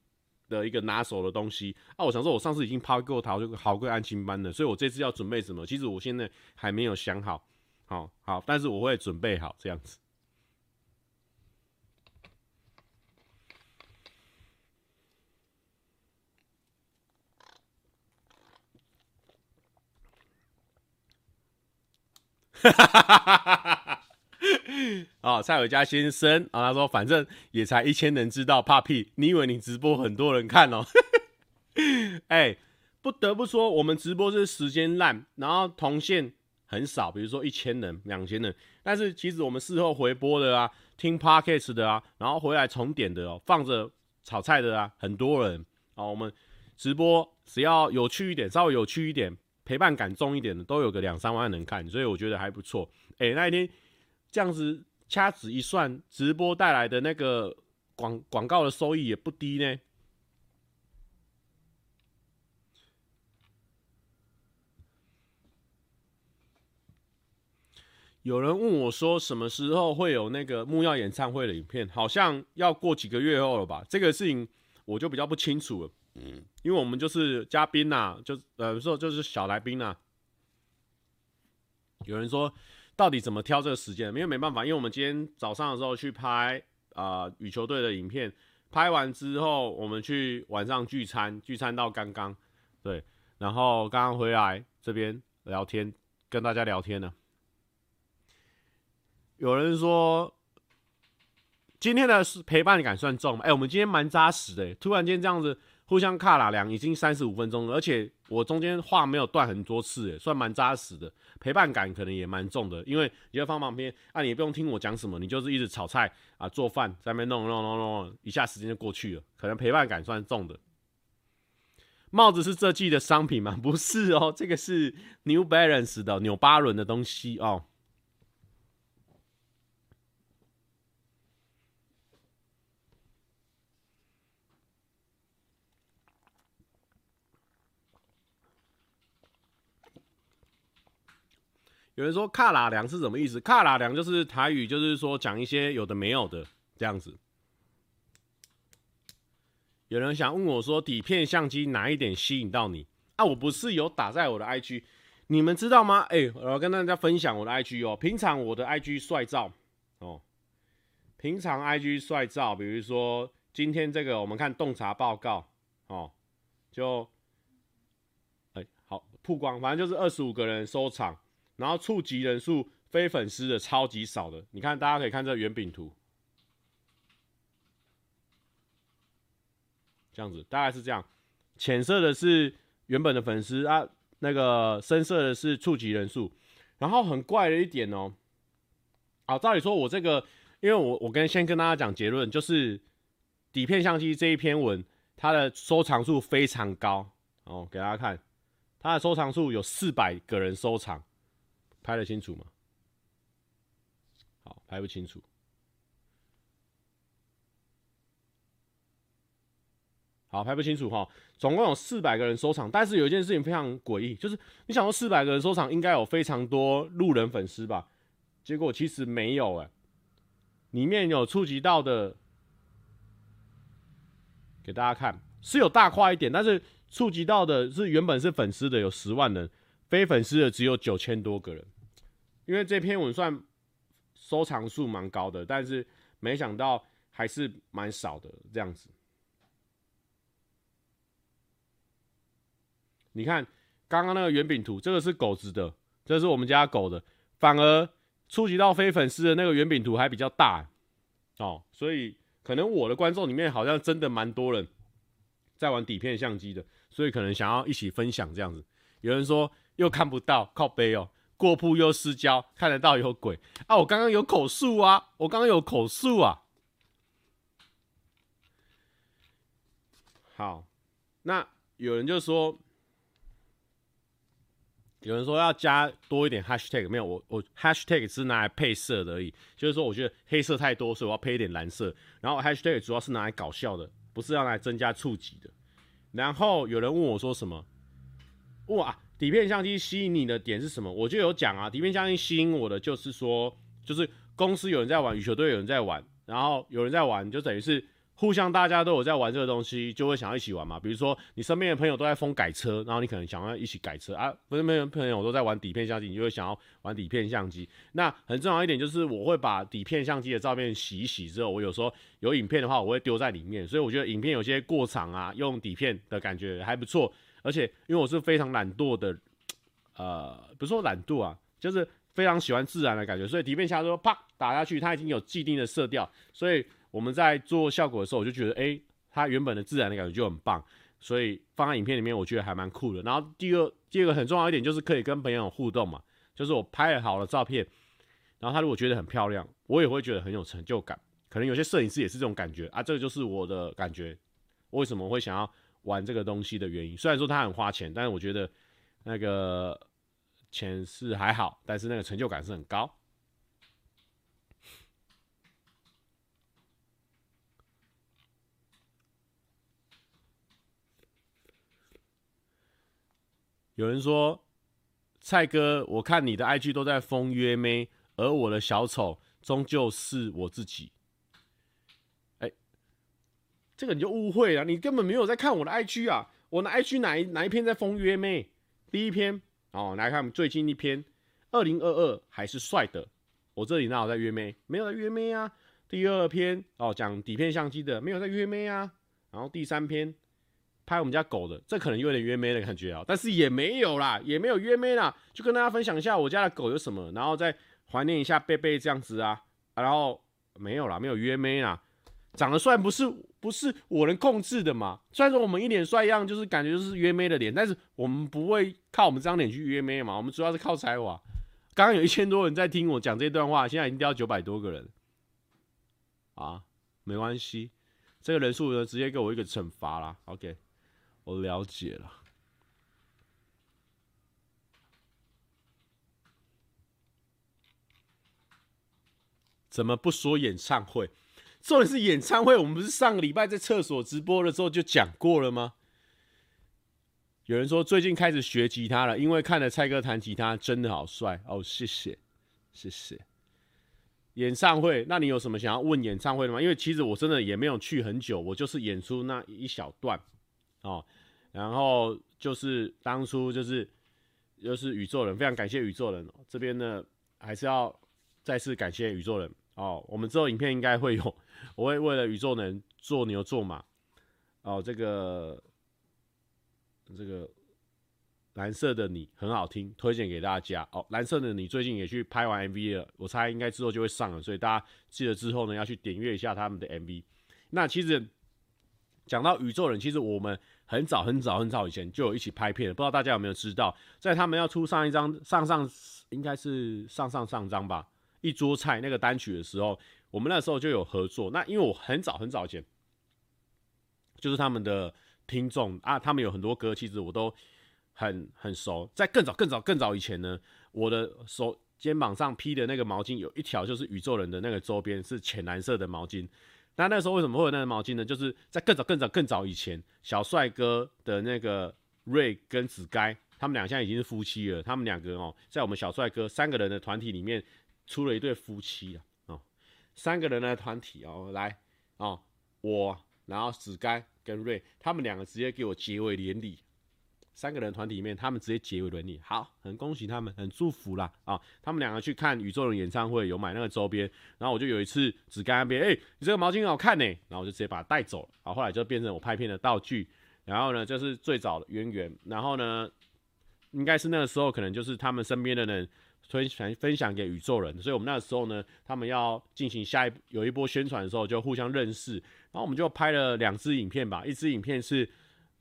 的一个拿手的东西啊。我想说，我上次已经抛过桃，就好过安亲班了，所以我这次要准备什么？其实我现在还没有想好，好好，但是我会准备好这样子。哈哈哈哈哈哈！哦，蔡伟佳先生啊，他说反正也才一千人知道，怕屁？你以为你直播很多人看哦？哎、不得不说，我们直播是时间烂，然后同线很少，比如说一千人、两千人，但是其实我们事后回播的啊，听 Podcast 的啊，然后回来重点的哦，放着炒菜的啊，很多人哦。我们直播只要有趣一点，稍微有趣一点。陪伴感重一点的，都有个两三万人看，所以我觉得还不错。哎、那一天这样子掐指一算，直播带来的那个广广告的收益也不低呢。有人问我说，什么时候会有那个木曜演唱会的影片？好像要过几个月后了吧？这个事情我就比较不清楚了。嗯，因为我们就是嘉宾呐，就呃说就是小来宾呐。有人说，到底怎么挑这个时间？因为没办法，因为我们今天早上的时候去拍啊、羽球队的影片，拍完之后我们去晚上聚餐，聚餐到刚刚，对，然后刚刚回来这边聊天，跟大家聊天呢。有人说，今天的陪伴感算重吗？哎、我们今天蛮扎实的，突然间这样子互相卡拉凉，已经三十五分钟了，而且我中间话没有断很多次，哎，算蛮扎实的，陪伴感可能也蛮重的，因为你就放旁边啊，你也不用听我讲什么，你就是一直炒菜啊，做饭在那边弄弄弄弄，一下时间就过去了，可能陪伴感算重的。帽子是这季的商品吗？不是哦，这个是 New Balance 的纽巴伦的东西哦。有人说“卡拉凉”是什么意思？“卡拉凉”就是台语，就是说讲一些有的没有的这样子。有人想问我说：“底片相机哪一点吸引到你？”啊，我不是有打在我的 IG，你们知道吗？哎、我要跟大家分享我的 IG 哦。平常我的 IG 帅照哦，平常 IG 帅照，比如说今天这个，我们看洞察报告哦，就哎、好曝光，反正就是二十五个人收藏。然后触及人数非粉丝的超级少的，你看，大家可以看这圆饼图，这样子大概是这样，浅色的是原本的粉丝啊，那个深色的是触及人数。然后很怪的一点哦，啊，照理说我这个，因为我我跟先跟大家讲结论，就是底片相机这一篇文，它的收藏数非常高哦，给大家看，它的收藏数有四百个人收藏。拍得清楚吗？好，拍不清楚。好，拍不清楚哈。总共有四百个人收藏，但是有一件事情非常诡异，就是你想说四百个人收藏，应该有非常多路人粉丝吧？结果其实没有哎、里面有触及到的，给大家看是有大块一点，但是触及到的是原本是粉丝的有十万人。非粉丝的只有九千多个人，因为这篇文算收藏数蛮高的，但是没想到还是蛮少的这样子。你看刚刚那个圆饼图，这个是狗子的，这是我们家狗的，反而触及到非粉丝的那个圆饼图还比较大哦，所以可能我的观众里面好像真的蛮多人在玩底片相机的，所以可能想要一起分享这样子。有人说。又看不到，靠背哦，过铺又失焦，看得到有鬼啊！我刚刚有口述啊，我刚刚有口述啊。好，那有人就说，有人说要加多一点 hashtag，没有，我我 hashtag 只是拿来配色而已，就是说我觉得黑色太多，所以我要配一点蓝色。然后 hashtag 主要是拿来搞笑的，不是要来增加触及的。然后有人问我说什么？哇！底片相机吸引你的点是什么？我就有讲啊，底片相机吸引我的就是说，就是公司有人在玩，羽球队有人在玩，然后有人在玩，就等于是互相大家都有在玩这个东西，就会想要一起玩嘛。比如说你身边的朋友都在疯改车，然后你可能想要一起改车啊，身边的朋友都在玩底片相机，你就会想要玩底片相机。那很重要一点就是，我会把底片相机的照片洗一洗之后，我有时候有影片的话，我会丢在里面，所以我觉得影片有些过场啊，用底片的感觉还不错。而且，因为我是非常懒惰的，呃，不是说懒惰啊，就是非常喜欢自然的感觉，所以底片下说啪打下去，它已经有既定的色调，所以我们在做效果的时候，我就觉得，哎、它原本的自然的感觉就很棒，所以放在影片里面，我觉得还蛮酷的。然后第二，第二个很重要一点就是可以跟朋友互动嘛，就是我拍了好的照片，然后他如果觉得很漂亮，我也会觉得很有成就感。可能有些摄影师也是这种感觉啊，这个就是我的感觉。为什么会想要？玩这个东西的原因，虽然说它很花钱，但是我觉得那个钱是还好，但是那个成就感是很高。有人说，蔡哥，我看你的 IG 都在封约妹，而我的小丑终究是我自己。这个你就误会了，你根本没有在看我的 IG 啊！我的 IG 哪一哪一篇在封约妹？第一篇哦，来看我们最近一篇，二零二二还是帅的。我这里哪有在约妹？没有在约妹啊。第二篇哦，讲底片相机的，没有在约妹啊。然后第三篇拍我们家狗的，这可能有点约妹的感觉啊，但是也没有啦，也没有约妹啦，就跟大家分享一下我家的狗有什么，然后再怀念一下贝贝这样子啊，啊然后没有啦，没有约妹啦，长得帅不是不是我能控制的嘛。虽然说我们一脸帅样，就是感觉就是约妹的脸，但是我们不会靠我们这张脸去约妹嘛，我们主要是靠才华。刚刚有一千多人在听我讲这段话，现在已经掉九百多个人，啊，没关系。这个人数呢，直接给我一个惩罚啦。OK，我了解了。怎么不说演唱会？重点是演唱会，我们不是上个礼拜在厕所直播的时候就讲过了吗？有人说最近开始学吉他了，因为看了蔡哥弹吉他真的好帅哦。谢谢，谢谢。演唱会，那你有什么想要问演唱会的吗？因为其实我真的也没有去很久，我就是演出那一小段哦，然后就是当初就是就是宇宙人，非常感谢宇宙人这边呢，还是要再次感谢宇宙人哦。我们之后影片应该会有，我会为了宇宙人做牛做马哦，这个这个。蓝色的你很好听，推荐给大家哦。蓝色的你最近也去拍完 MV 了，我猜应该之后就会上了，所以大家记得之后呢要去点阅一下他们的 MV。那其实讲到宇宙人，其实我们很早很早很早以前就有一起拍片了，不知道大家有没有知道，在他们要出上一张上上应该是上上上张吧，一桌菜那个单曲的时候，我们那时候就有合作。那因为我很早很早以前就是他们的听众啊，他们有很多歌，其实我都。很很熟，在更早更早更早以前呢，我的手肩膀上披的那个毛巾有一条就是宇宙人的那个周边，是浅蓝色的毛巾。那那时候为什么会有那个毛巾呢？就是在更早更早更早以前，小帅哥的那个瑞跟子该，他们俩现在已经是夫妻了。他们两个哦，在我们小帅哥三个人的团体里面出了一对夫妻啊，三个人的团体哦，来哦，我然后子该跟瑞，他们两个直接给我结为连理。三个人团体里面，他们直接结为连理，好，很恭喜他们，很祝福啦。啊！他们两个去看宇宙人演唱会，有买那个周边，然后我就有一次只跟那边，哎、你这个毛巾很好看呢，然后我就直接把它带走了，啊，后来就变成我拍片的道具，然后呢，就是最早的渊源，然后呢，应该是那个时候可能就是他们身边的人分享分享给宇宙人，所以我们那个时候呢，他们要进行下一有一波宣传的时候，就互相认识，然后我们就拍了两支影片吧，一支影片是。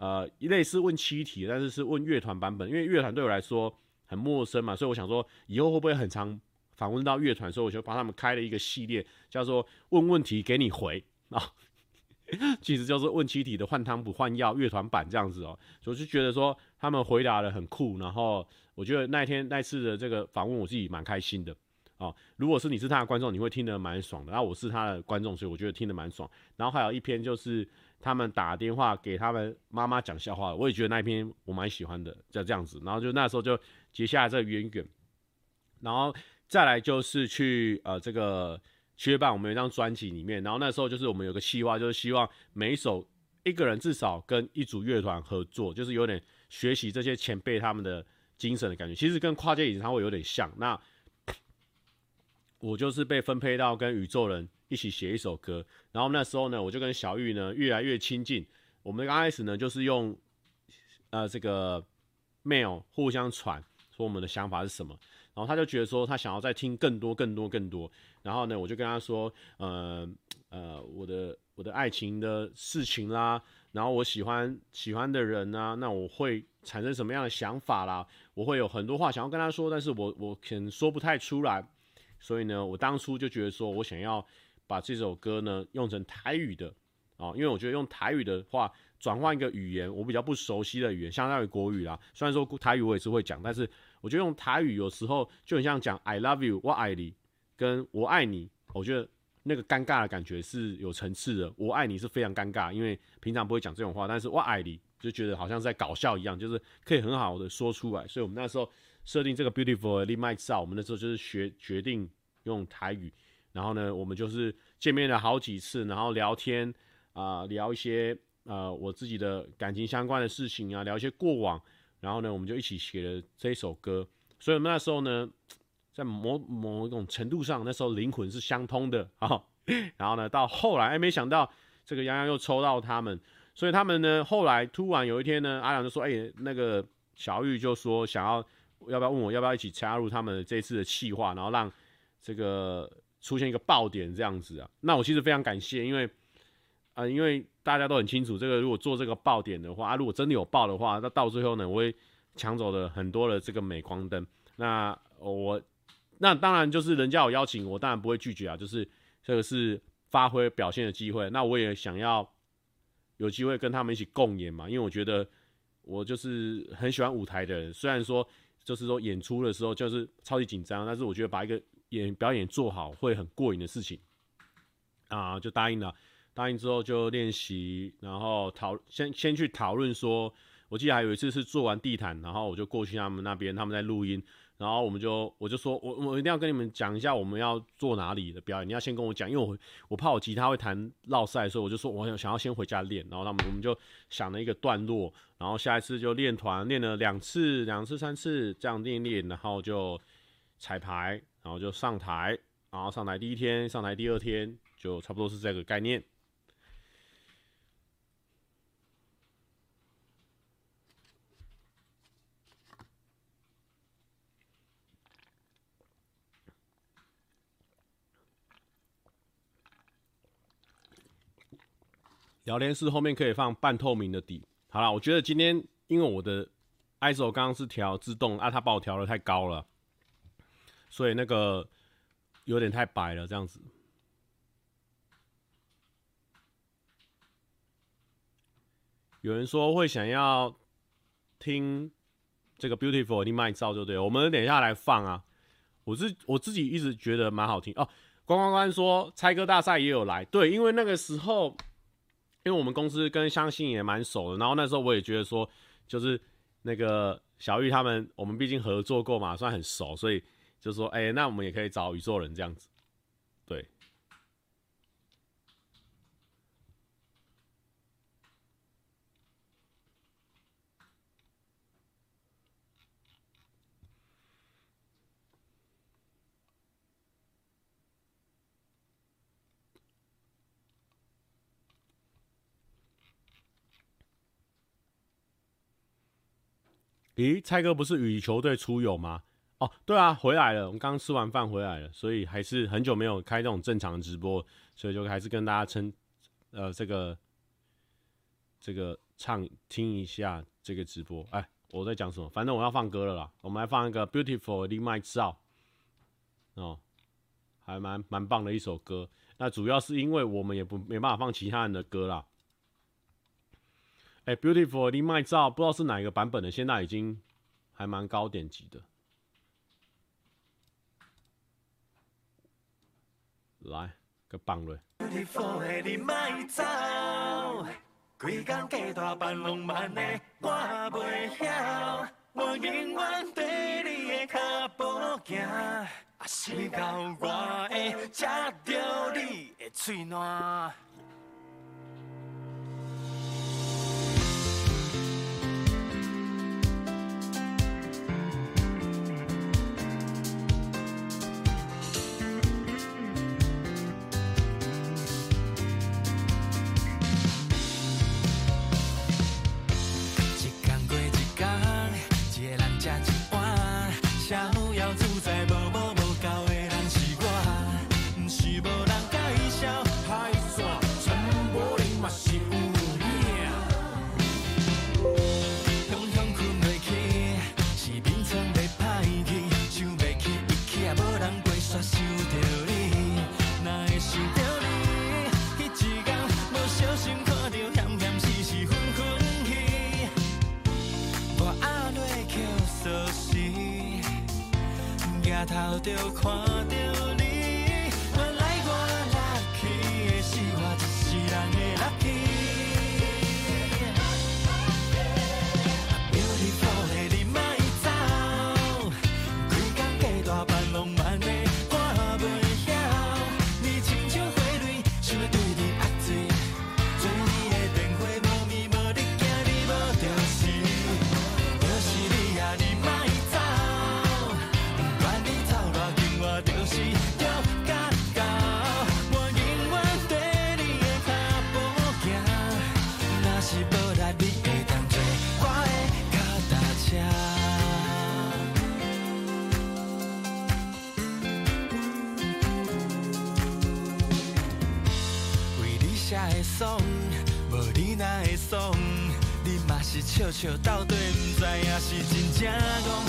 呃，一类是问七题，但是是问乐团版本，因为乐团对我来说很陌生嘛，所以我想说以后会不会很常访问到乐团，所以我就帮他们开了一个系列，叫做问问题给你回啊，其实就是问七体的换汤不换药乐团版这样子哦，我就觉得说他们回答的很酷，然后我觉得那一天那次的这个访问我自己蛮开心的啊。如果是你是他的观众，你会听得蛮爽的，然后我是他的观众，所以我觉得听得蛮爽。然后还有一篇就是。他们打电话给他们妈妈讲笑话，我也觉得那一篇我蛮喜欢的，就这样子。然后就那时候就结下了这个渊源，然后再来就是去呃这个七月半我们有一张专辑里面，然后那时候就是我们有个计划，就是希望每一首一个人至少跟一组乐团合作，就是有点学习这些前辈他们的精神的感觉，其实跟跨界演唱会有点像。那我就是被分配到跟宇宙人。一起写一首歌，然后那时候呢，我就跟小玉呢越来越亲近。我们刚开始呢，就是用呃这个 mail 互相传，说我们的想法是什么。然后他就觉得说他想要再听更多、更多、更多。然后呢，我就跟他说，呃呃，我的我的爱情的事情啦，然后我喜欢喜欢的人啊，那我会产生什么样的想法啦？我会有很多话想要跟他说，但是我我可能说不太出来。所以呢，我当初就觉得说我想要。把这首歌呢用成台语的啊，因为我觉得用台语的话，转换一个语言，我比较不熟悉的语言，相当于国语啦。虽然说台语我也是会讲，但是我觉得用台语有时候就很像讲 I love you，我爱你，跟我爱你，我觉得那个尴尬的感觉是有层次的。我爱你是非常尴尬，因为平常不会讲这种话，但是我爱你就觉得好像在搞笑一样，就是可以很好的说出来。所以我们那时候设定这个 beautiful 的 Lee Mike 我们那时候就是学决定用台语。然后呢，我们就是见面了好几次，然后聊天啊、聊一些呃我自己的感情相关的事情啊，聊一些过往。然后呢，我们就一起写了这一首歌。所以我们那时候呢，在某某一种程度上，那时候灵魂是相通的啊。然后呢，到后来，哎，没想到这个洋洋又抽到他们，所以他们呢，后来突然有一天呢，阿良就说：“哎，那个小玉就说想要要不要问我要不要一起加入他们这次的企划，然后让这个出现一个爆点这样子啊。”那我其实非常感谢，因为啊、因为大家都很清楚，这个如果做这个爆点的话，啊，如果真的有爆的话，那到最后呢，我会抢走了很多的这个镁光灯。那我那当然就是人家有邀请我，当然不会拒绝啊，就是。这个是发挥表现的机会，那我也想要有机会跟他们一起共演嘛，因为我觉得我就是很喜欢舞台的人，虽然说就是说演出的时候就是超级紧张，但是我觉得把一个演表演做好会很过瘾的事情啊，就答应了。答应之后就练习，然后讨先先去讨论说，我记得还有一次是做完地毯，然后我就过去他们那边，他们在录音。然后我们就，我就说，我我一定要跟你们讲一下我们要做哪里的表演，你要先跟我讲，因为我我怕我吉他会弹落赛，所以我就说我想想要先回家练。然后他们我们就想了一个段落，然后下一次就练团练了两次、两次、三次这样练练，然后就彩排，然后就上台，然后上台第一天、上台第二天就差不多是这个概念。聊天室后面可以放半透明的底。好了，我觉得今天因为我的 ISO 刚刚是调自动啊，他把我调的太高了，所以那个有点太白了，这样子。有人说会想要听这个 Beautiful 你卖照就对，我们等一下来放啊。我是我自己一直觉得蛮好听哦。关关关说猜歌大赛也有来，对，因为那个时候。因为我们公司跟相信也蛮熟的，然后那时候我也觉得说，就是那个小玉他们，我们毕竟合作过嘛，算很熟，所以就说，哎、那我们也可以找宇宙人这样子，对。咦，蔡哥不是羽球队出游吗？哦，对啊，回来了。我们刚吃完饭回来了，所以还是很久没有开这种正常的直播，所以就还是跟大家称，呃，这个这个唱听一下这个直播。哎，我在讲什么？反正我要放歌了啦。我们来放一个 Beautiful 的麦照哦，还蛮蛮棒的一首歌。那主要是因为我们也不没办法放其他人的歌啦。哎，Beautiful 的麦照不知道是哪一个版本的，现在已经还蛮高点击的。来个棒嘞！Beautiful 的你麦照，规工加大扮浪漫的我袂晓，我永远对你的脚步行，是到我会吃到你的嘴暖。笑笑到底，不知影是真正戆。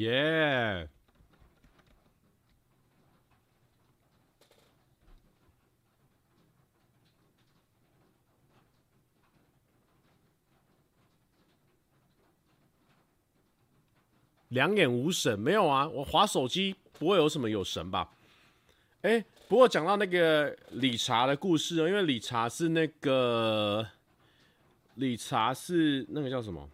耶！两眼无神没有啊？我划手机不会有什么有神吧？哎、不过讲到那个理查的故事哦，因为理查是那个理查是那个叫什么？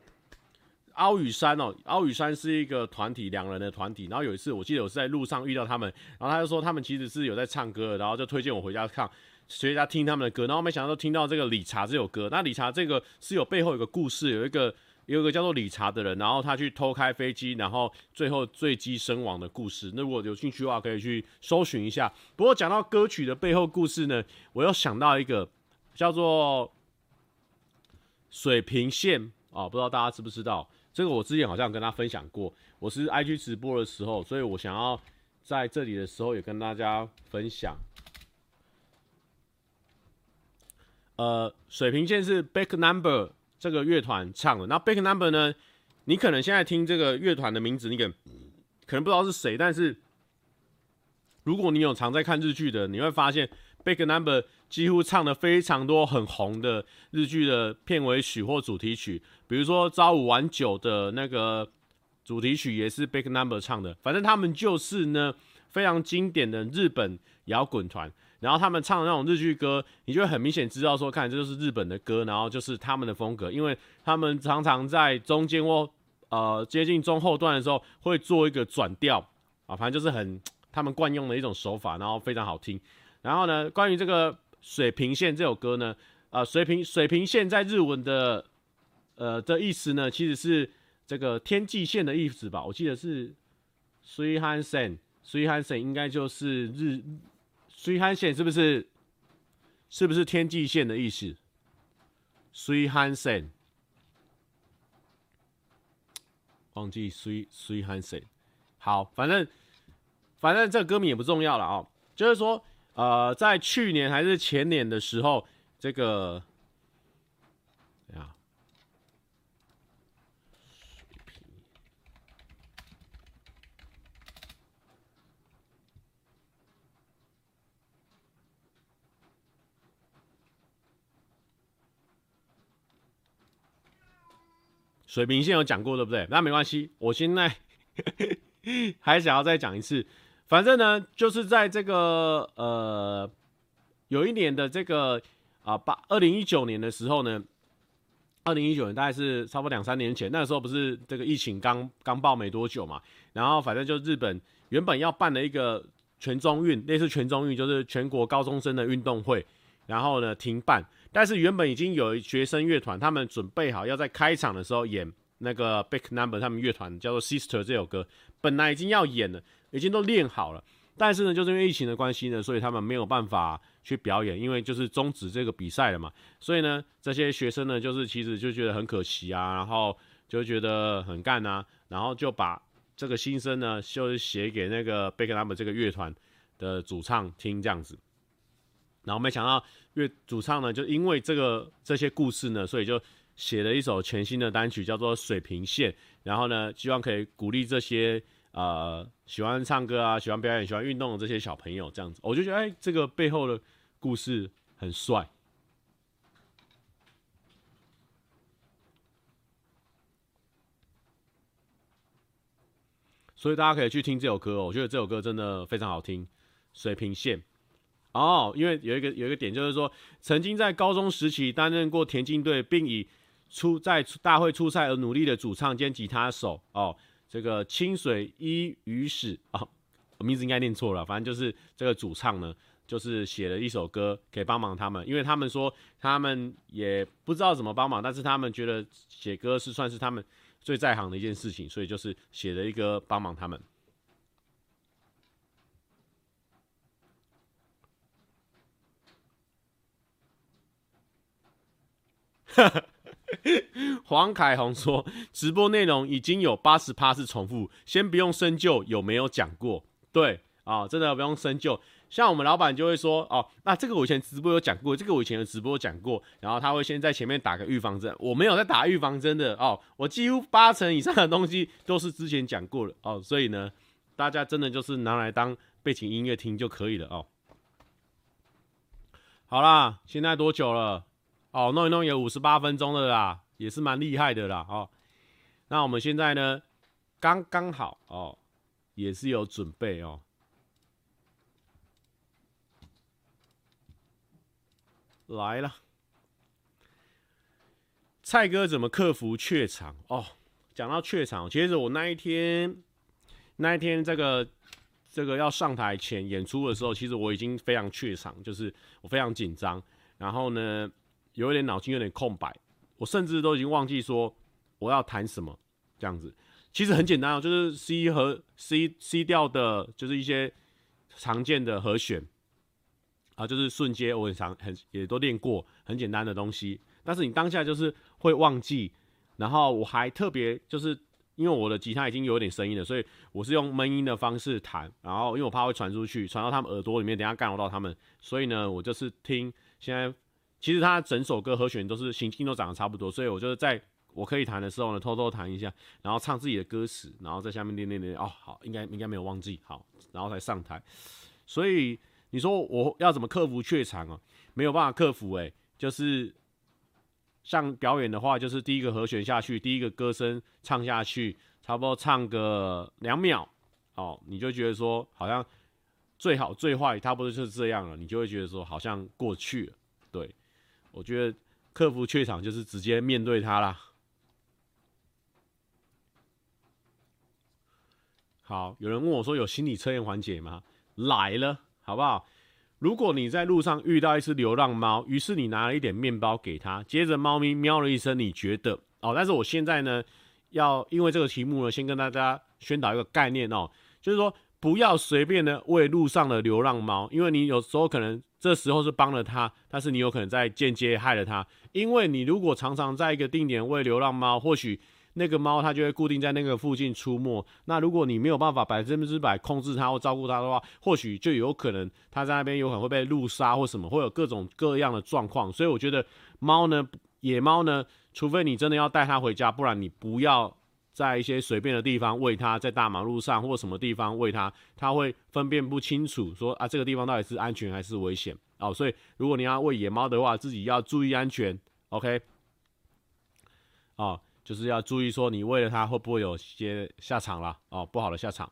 奥宇山哦，奥宇山是一个团体，两人的团体。然后有一次，我记得我是在路上遇到他们，然后他就说他们其实是有在唱歌，然后就推荐我回家看，回家听他们的歌。然后没想到都听到这个理查这首歌，那理查这个是有背后有个故事，有一个有一个叫做理查的人，然后他去偷开飞机，然后最后坠机身亡的故事。那如果有兴趣的话，可以去搜寻一下。不过讲到歌曲的背后故事呢，我又想到一个叫做水平线哦，不知道大家知不知道？这个我之前好像跟他分享过，我是 IG 直播的时候，所以我想要在这里的时候也跟大家分享。呃，水平线是 Back Number 这个乐团唱的。那 Back Number 呢，你可能现在听这个乐团的名字，你可可能不知道是谁，但是如果你有常在看日剧的，你会发现 Big Number 几乎唱了非常多很红的日剧的片尾曲或主题曲。比如说朝五晚九的那个主题曲也是 Big Number 唱的，反正他们就是呢非常经典的日本摇滚团，然后他们唱的那种日剧歌，你就会很明显知道说，看这就是日本的歌，然后就是他们的风格，因为他们常常在中间或呃接近中后段的时候会做一个转调啊，反正就是很他们惯用的一种手法，然后非常好听。然后呢，关于这个水平线这首歌呢，啊，水平水平线在日文的。呃，的意思呢，其实是这个天际线的意思吧？我记得是 “three hansen”。水寒线应该就是日水平线，是不是？是不是天际线的意思？水平线，忘记水水平线。好，反正反正这个歌名也不重要了哦。就是说，呃，在去年还是前年的时候，这个。水平线有讲过对不对？那没关系，我现在 还想要再讲一次。反正呢，就是在这个呃有一年的这个啊八二零一九年的时候呢，二零一九年大概是差不多两三年前，那时候不是这个疫情刚刚爆没多久嘛，然后反正就日本原本要办了一个全中运，类似全中运，就是全国高中生的运动会，然后呢停办。但是原本已经有学生乐团，他们准备好要在开场的时候演那个 Back Number 他们乐团叫做 Sister 这首歌，本来已经要演了，已经都练好了。但是呢，就是因为疫情的关系呢，所以他们没有办法去表演，因为就是终止这个比赛了嘛。所以呢，这些学生呢，就是其实就觉得很可惜啊，然后就觉得很干啊，然后就把这个心声呢，就是写给那个贝克他们这个乐团的主唱听这样子。然后没想到，乐主唱呢，就因为这个这些故事呢，所以就写了一首全新的单曲，叫做《水平线》。然后呢，希望可以鼓励这些呃喜欢唱歌啊、喜欢表演、喜欢运动的这些小朋友，这样子，我就觉得哎，这个背后的故事很帅。所以大家可以去听这首歌哦，我觉得这首歌真的非常好听，《水平线》。哦，因为有一个有一个点，就是说，曾经在高中时期担任过田径队，并以出在大会出赛而努力的主唱兼吉他手哦，这个清水一鱼史啊，我名字应该念错了，反正就是这个主唱呢，就是写了一首歌可以帮忙他们，因为他们说他们也不知道怎么帮忙，但是他们觉得写歌是算是他们最在行的一件事情，所以就是写了一个帮忙他们。黄凯红说，直播内容已经有八十趴是重复，先不用深究有没有讲过。对啊、真的不用深究。像我们老板就会说，哦，那这个我以前直播有讲过，这个我以前的直播讲过，然后他会先在前面打个预防针。我没有在打预防针的哦，我几乎八成以上的东西都是之前讲过的哦，所以呢，大家真的就是拿来当背景音乐听就可以了哦。好啦，现在多久了？哦，弄一弄有五十八分钟了啦，也是蛮厉害的啦。哦，那我们现在呢，刚刚好哦，也是有准备哦。来了，蔡哥怎么克服怯场？哦，讲到怯场，其实我那一天，那一天这个这个要上台前演出的时候，其实我已经非常怯场，就是我非常紧张，然后呢。有一点脑筋有点空白，我甚至都已经忘记说我要弹什么这样子。其实很简单哦，就是 C 和 C C 调的，就是一些常见的和弦啊，就是瞬间，我很常很也都练过，很简单的东西。但是你当下就是会忘记，然后我还特别就是因为我的吉他已经有点声音了，所以我是用闷音的方式弹，然后因为我怕会传出去，传到他们耳朵里面，等下干扰到他们，所以呢，我就是听现在。其实他整首歌和弦都是行进都长得差不多，所以我就是在我可以弹的时候呢，偷偷弹一下，然后唱自己的歌词，然后在下面练练练。哦，好，应该应该没有忘记，好，然后才上台。所以你说我要怎么克服怯场啊？没有办法克服，诶，就是像表演的话，就是第一个和弦下去，第一个歌声唱下去，差不多唱个两秒，哦，你就觉得说好像最好最坏差不多就是这样了，你就会觉得说好像过去了，对。我觉得克服怯场就是直接面对它啦。好，有人问我说有心理测验环节吗？来了，好不好？如果你在路上遇到一只流浪猫，于是你拿了一点面包给它，接着猫咪喵了一声，你觉得哦？但是我现在呢，要因为这个题目呢，先跟大家宣导一个概念哦，就是说不要随便的喂路上的流浪猫，因为你有时候可能。这时候是帮了他，但是你有可能在间接害了他，因为你如果常常在一个定点喂流浪猫，或许那个猫它就会固定在那个附近出没。那如果你没有办法百分之百控制它或照顾它的话，或许就有可能它在那边有可能会被路杀或什么，会有各种各样的状况。所以我觉得猫呢，野猫呢，除非你真的要带它回家，不然你不要。在一些随便的地方喂它，在大马路上或什么地方喂它，它会分辨不清楚，说啊这个地方到底是安全还是危险哦。所以如果你要喂野猫的话，自己要注意安全，OK？哦，就是要注意说你喂了它会不会有些下场了哦，不好的下场。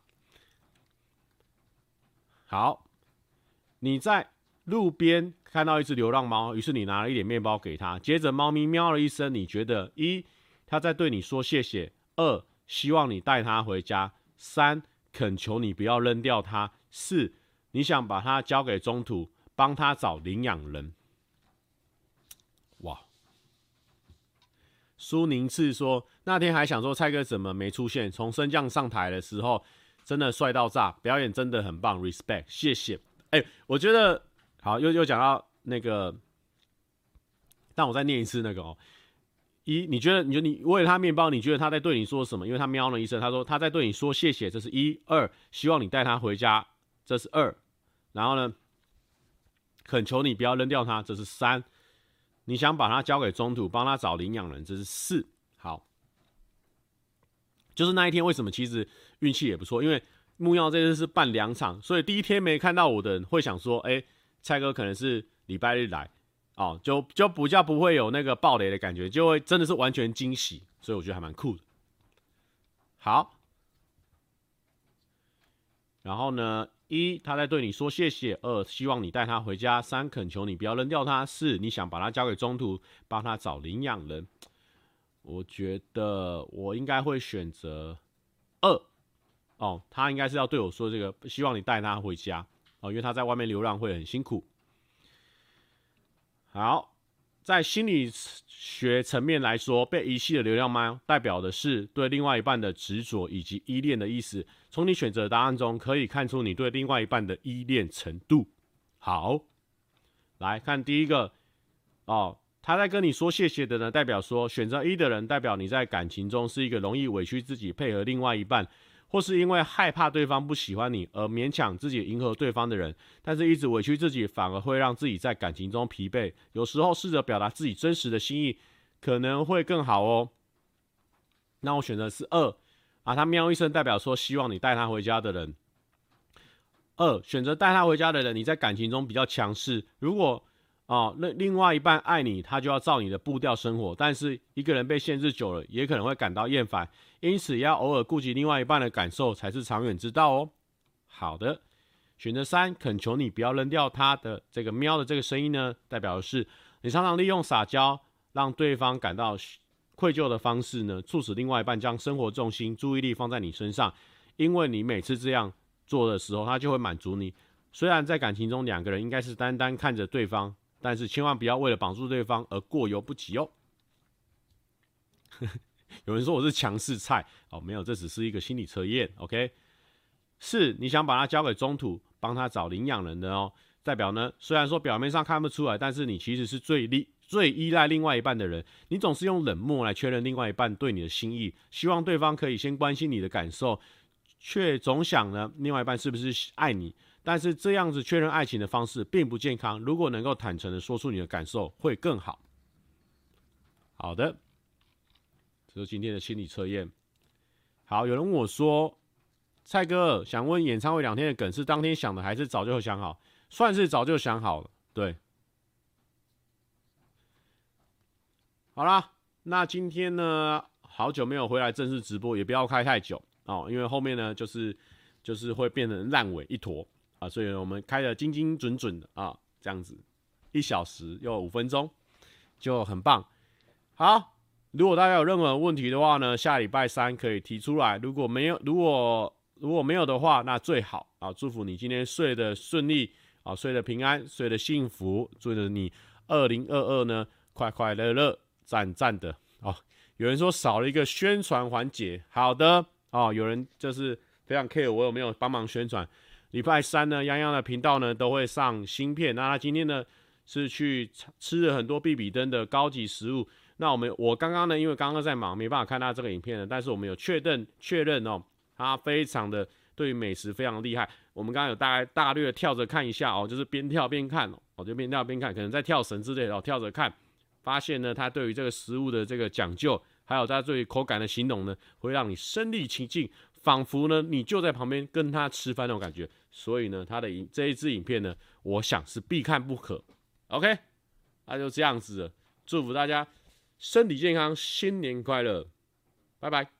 好，你在路边看到一只流浪猫，于是你拿了一点面包给它，接着猫咪喵了一声，你觉得一，它在对你说谢谢；二，希望你带他回家；三，恳求你不要扔掉他；四，你想把他交给中途，帮他找领养人。哇！苏宁次说，那天还想说蔡哥怎么没出现，从升降上台的时候。真的帅到炸，表演真的很棒，respect，谢谢。哎、我觉得好，又又讲到那个，但我再念一次那个哦。一，你觉得，你觉得你喂了他面包，你觉得他在对你说什么？因为他喵了一声，他说他在对你说谢谢，这是一。二，希望你带他回家，这是二。然后呢，恳求你不要扔掉他，这是三。你想把他交给中途，帮他找领养人，这是四。好。就是那一天，为什么其实运气也不错？因为木曜这次是办两场，所以第一天没看到我的人会想说：“哎、蔡哥可能是礼拜日来哦，就就比较不会有那个爆雷的感觉，就会真的是完全惊喜，所以我觉得还蛮酷的。”好，然后呢，一他在对你说谢谢；二希望你带他回家；三恳求你不要扔掉他；四你想把他交给中途，帮他找领养人。我觉得我应该会选择二哦，他应该是要对我说这个，希望你带他回家哦，因为他在外面流浪会很辛苦。好，在心理学层面来说，被遗弃的流浪猫代表的是对另外一半的执着以及依恋的意思。从你选择的答案中可以看出你对另外一半的依恋程度。好，来看第一个哦。他在跟你说谢谢的呢，代表说选择一的人，代表你在感情中是一个容易委屈自己配合另外一半，或是因为害怕对方不喜欢你而勉强自己迎合对方的人。但是一直委屈自己，反而会让自己在感情中疲惫。有时候试着表达自己真实的心意，可能会更好哦。那我选择是二啊，他喵一声，代表说希望你带他回家的人。二选择带他回家的人，你在感情中比较强势。如果哦，那另外一半爱你，他就要照你的步调生活。但是一个人被限制久了，也可能会感到厌烦，因此要偶尔顾及另外一半的感受，才是长远之道哦。好的，选择三，恳求你不要扔掉他的这个喵的这个声音呢，代表的是你常常利用撒娇让对方感到愧疚的方式呢，促使另外一半将生活重心、注意力放在你身上，因为你每次这样做的时候，他就会满足你。虽然在感情中，两个人应该是单单看着对方。但是千万不要为了绑住对方而过犹不及哦。有人说我是强势菜哦，没有，这只是一个心理测验。OK，是你想把它交给中途，帮他找领养人的哦。代表呢，虽然说表面上看不出来，但是你其实是最依最依赖另外一半的人。你总是用冷漠来确认另外一半对你的心意，希望对方可以先关心你的感受，却总想呢，另外一半是不是爱你？但是这样子确认爱情的方式并不健康。如果能够坦诚的说出你的感受，会更好。好的，这是今天的心理测验。好，有人问我说：“蔡哥，想问演唱会两天的梗是当天想的，还是早就想好？”算是早就想好了。对。好啦，那今天呢，好久没有回来正式直播，也不要开太久哦，因为后面呢，就是就是会变成烂尾一坨。啊，所以我们开的精精准准的啊，这样子一小时又五分钟，就很棒。好，如果大家有任何问题的话呢，下礼拜三可以提出来。如果没有，如果如果没有的话，那最好啊，祝福你今天睡得顺利啊，睡得平安，睡得幸福，祝你二零二二呢快快乐乐、赞赞的哦。有人说少了一个宣传环节，好的哦，有人就是非常 care 我有没有帮忙宣传。礼拜三呢，洋洋的频道呢都会上新片。那他今天呢是去吃了很多必比登的高级食物。那我们我刚刚呢，因为刚刚在忙，没办法看他这个影片呢。但是我们有确认确认哦，他非常的对美食非常厉害。我们刚刚有大概大略跳着看一下哦，就是边跳边看哦，就边跳边看，可能在跳绳之类的哦，跳着看，发现呢他对于这个食物的这个讲究，还有他对于口感的形容呢，会让你身临其境，仿佛呢你就在旁边跟他吃饭那种感觉。所以呢，他的影这一支影片呢，我想是必看不可。OK，那就这样子了，祝福大家身体健康，新年快乐。拜拜。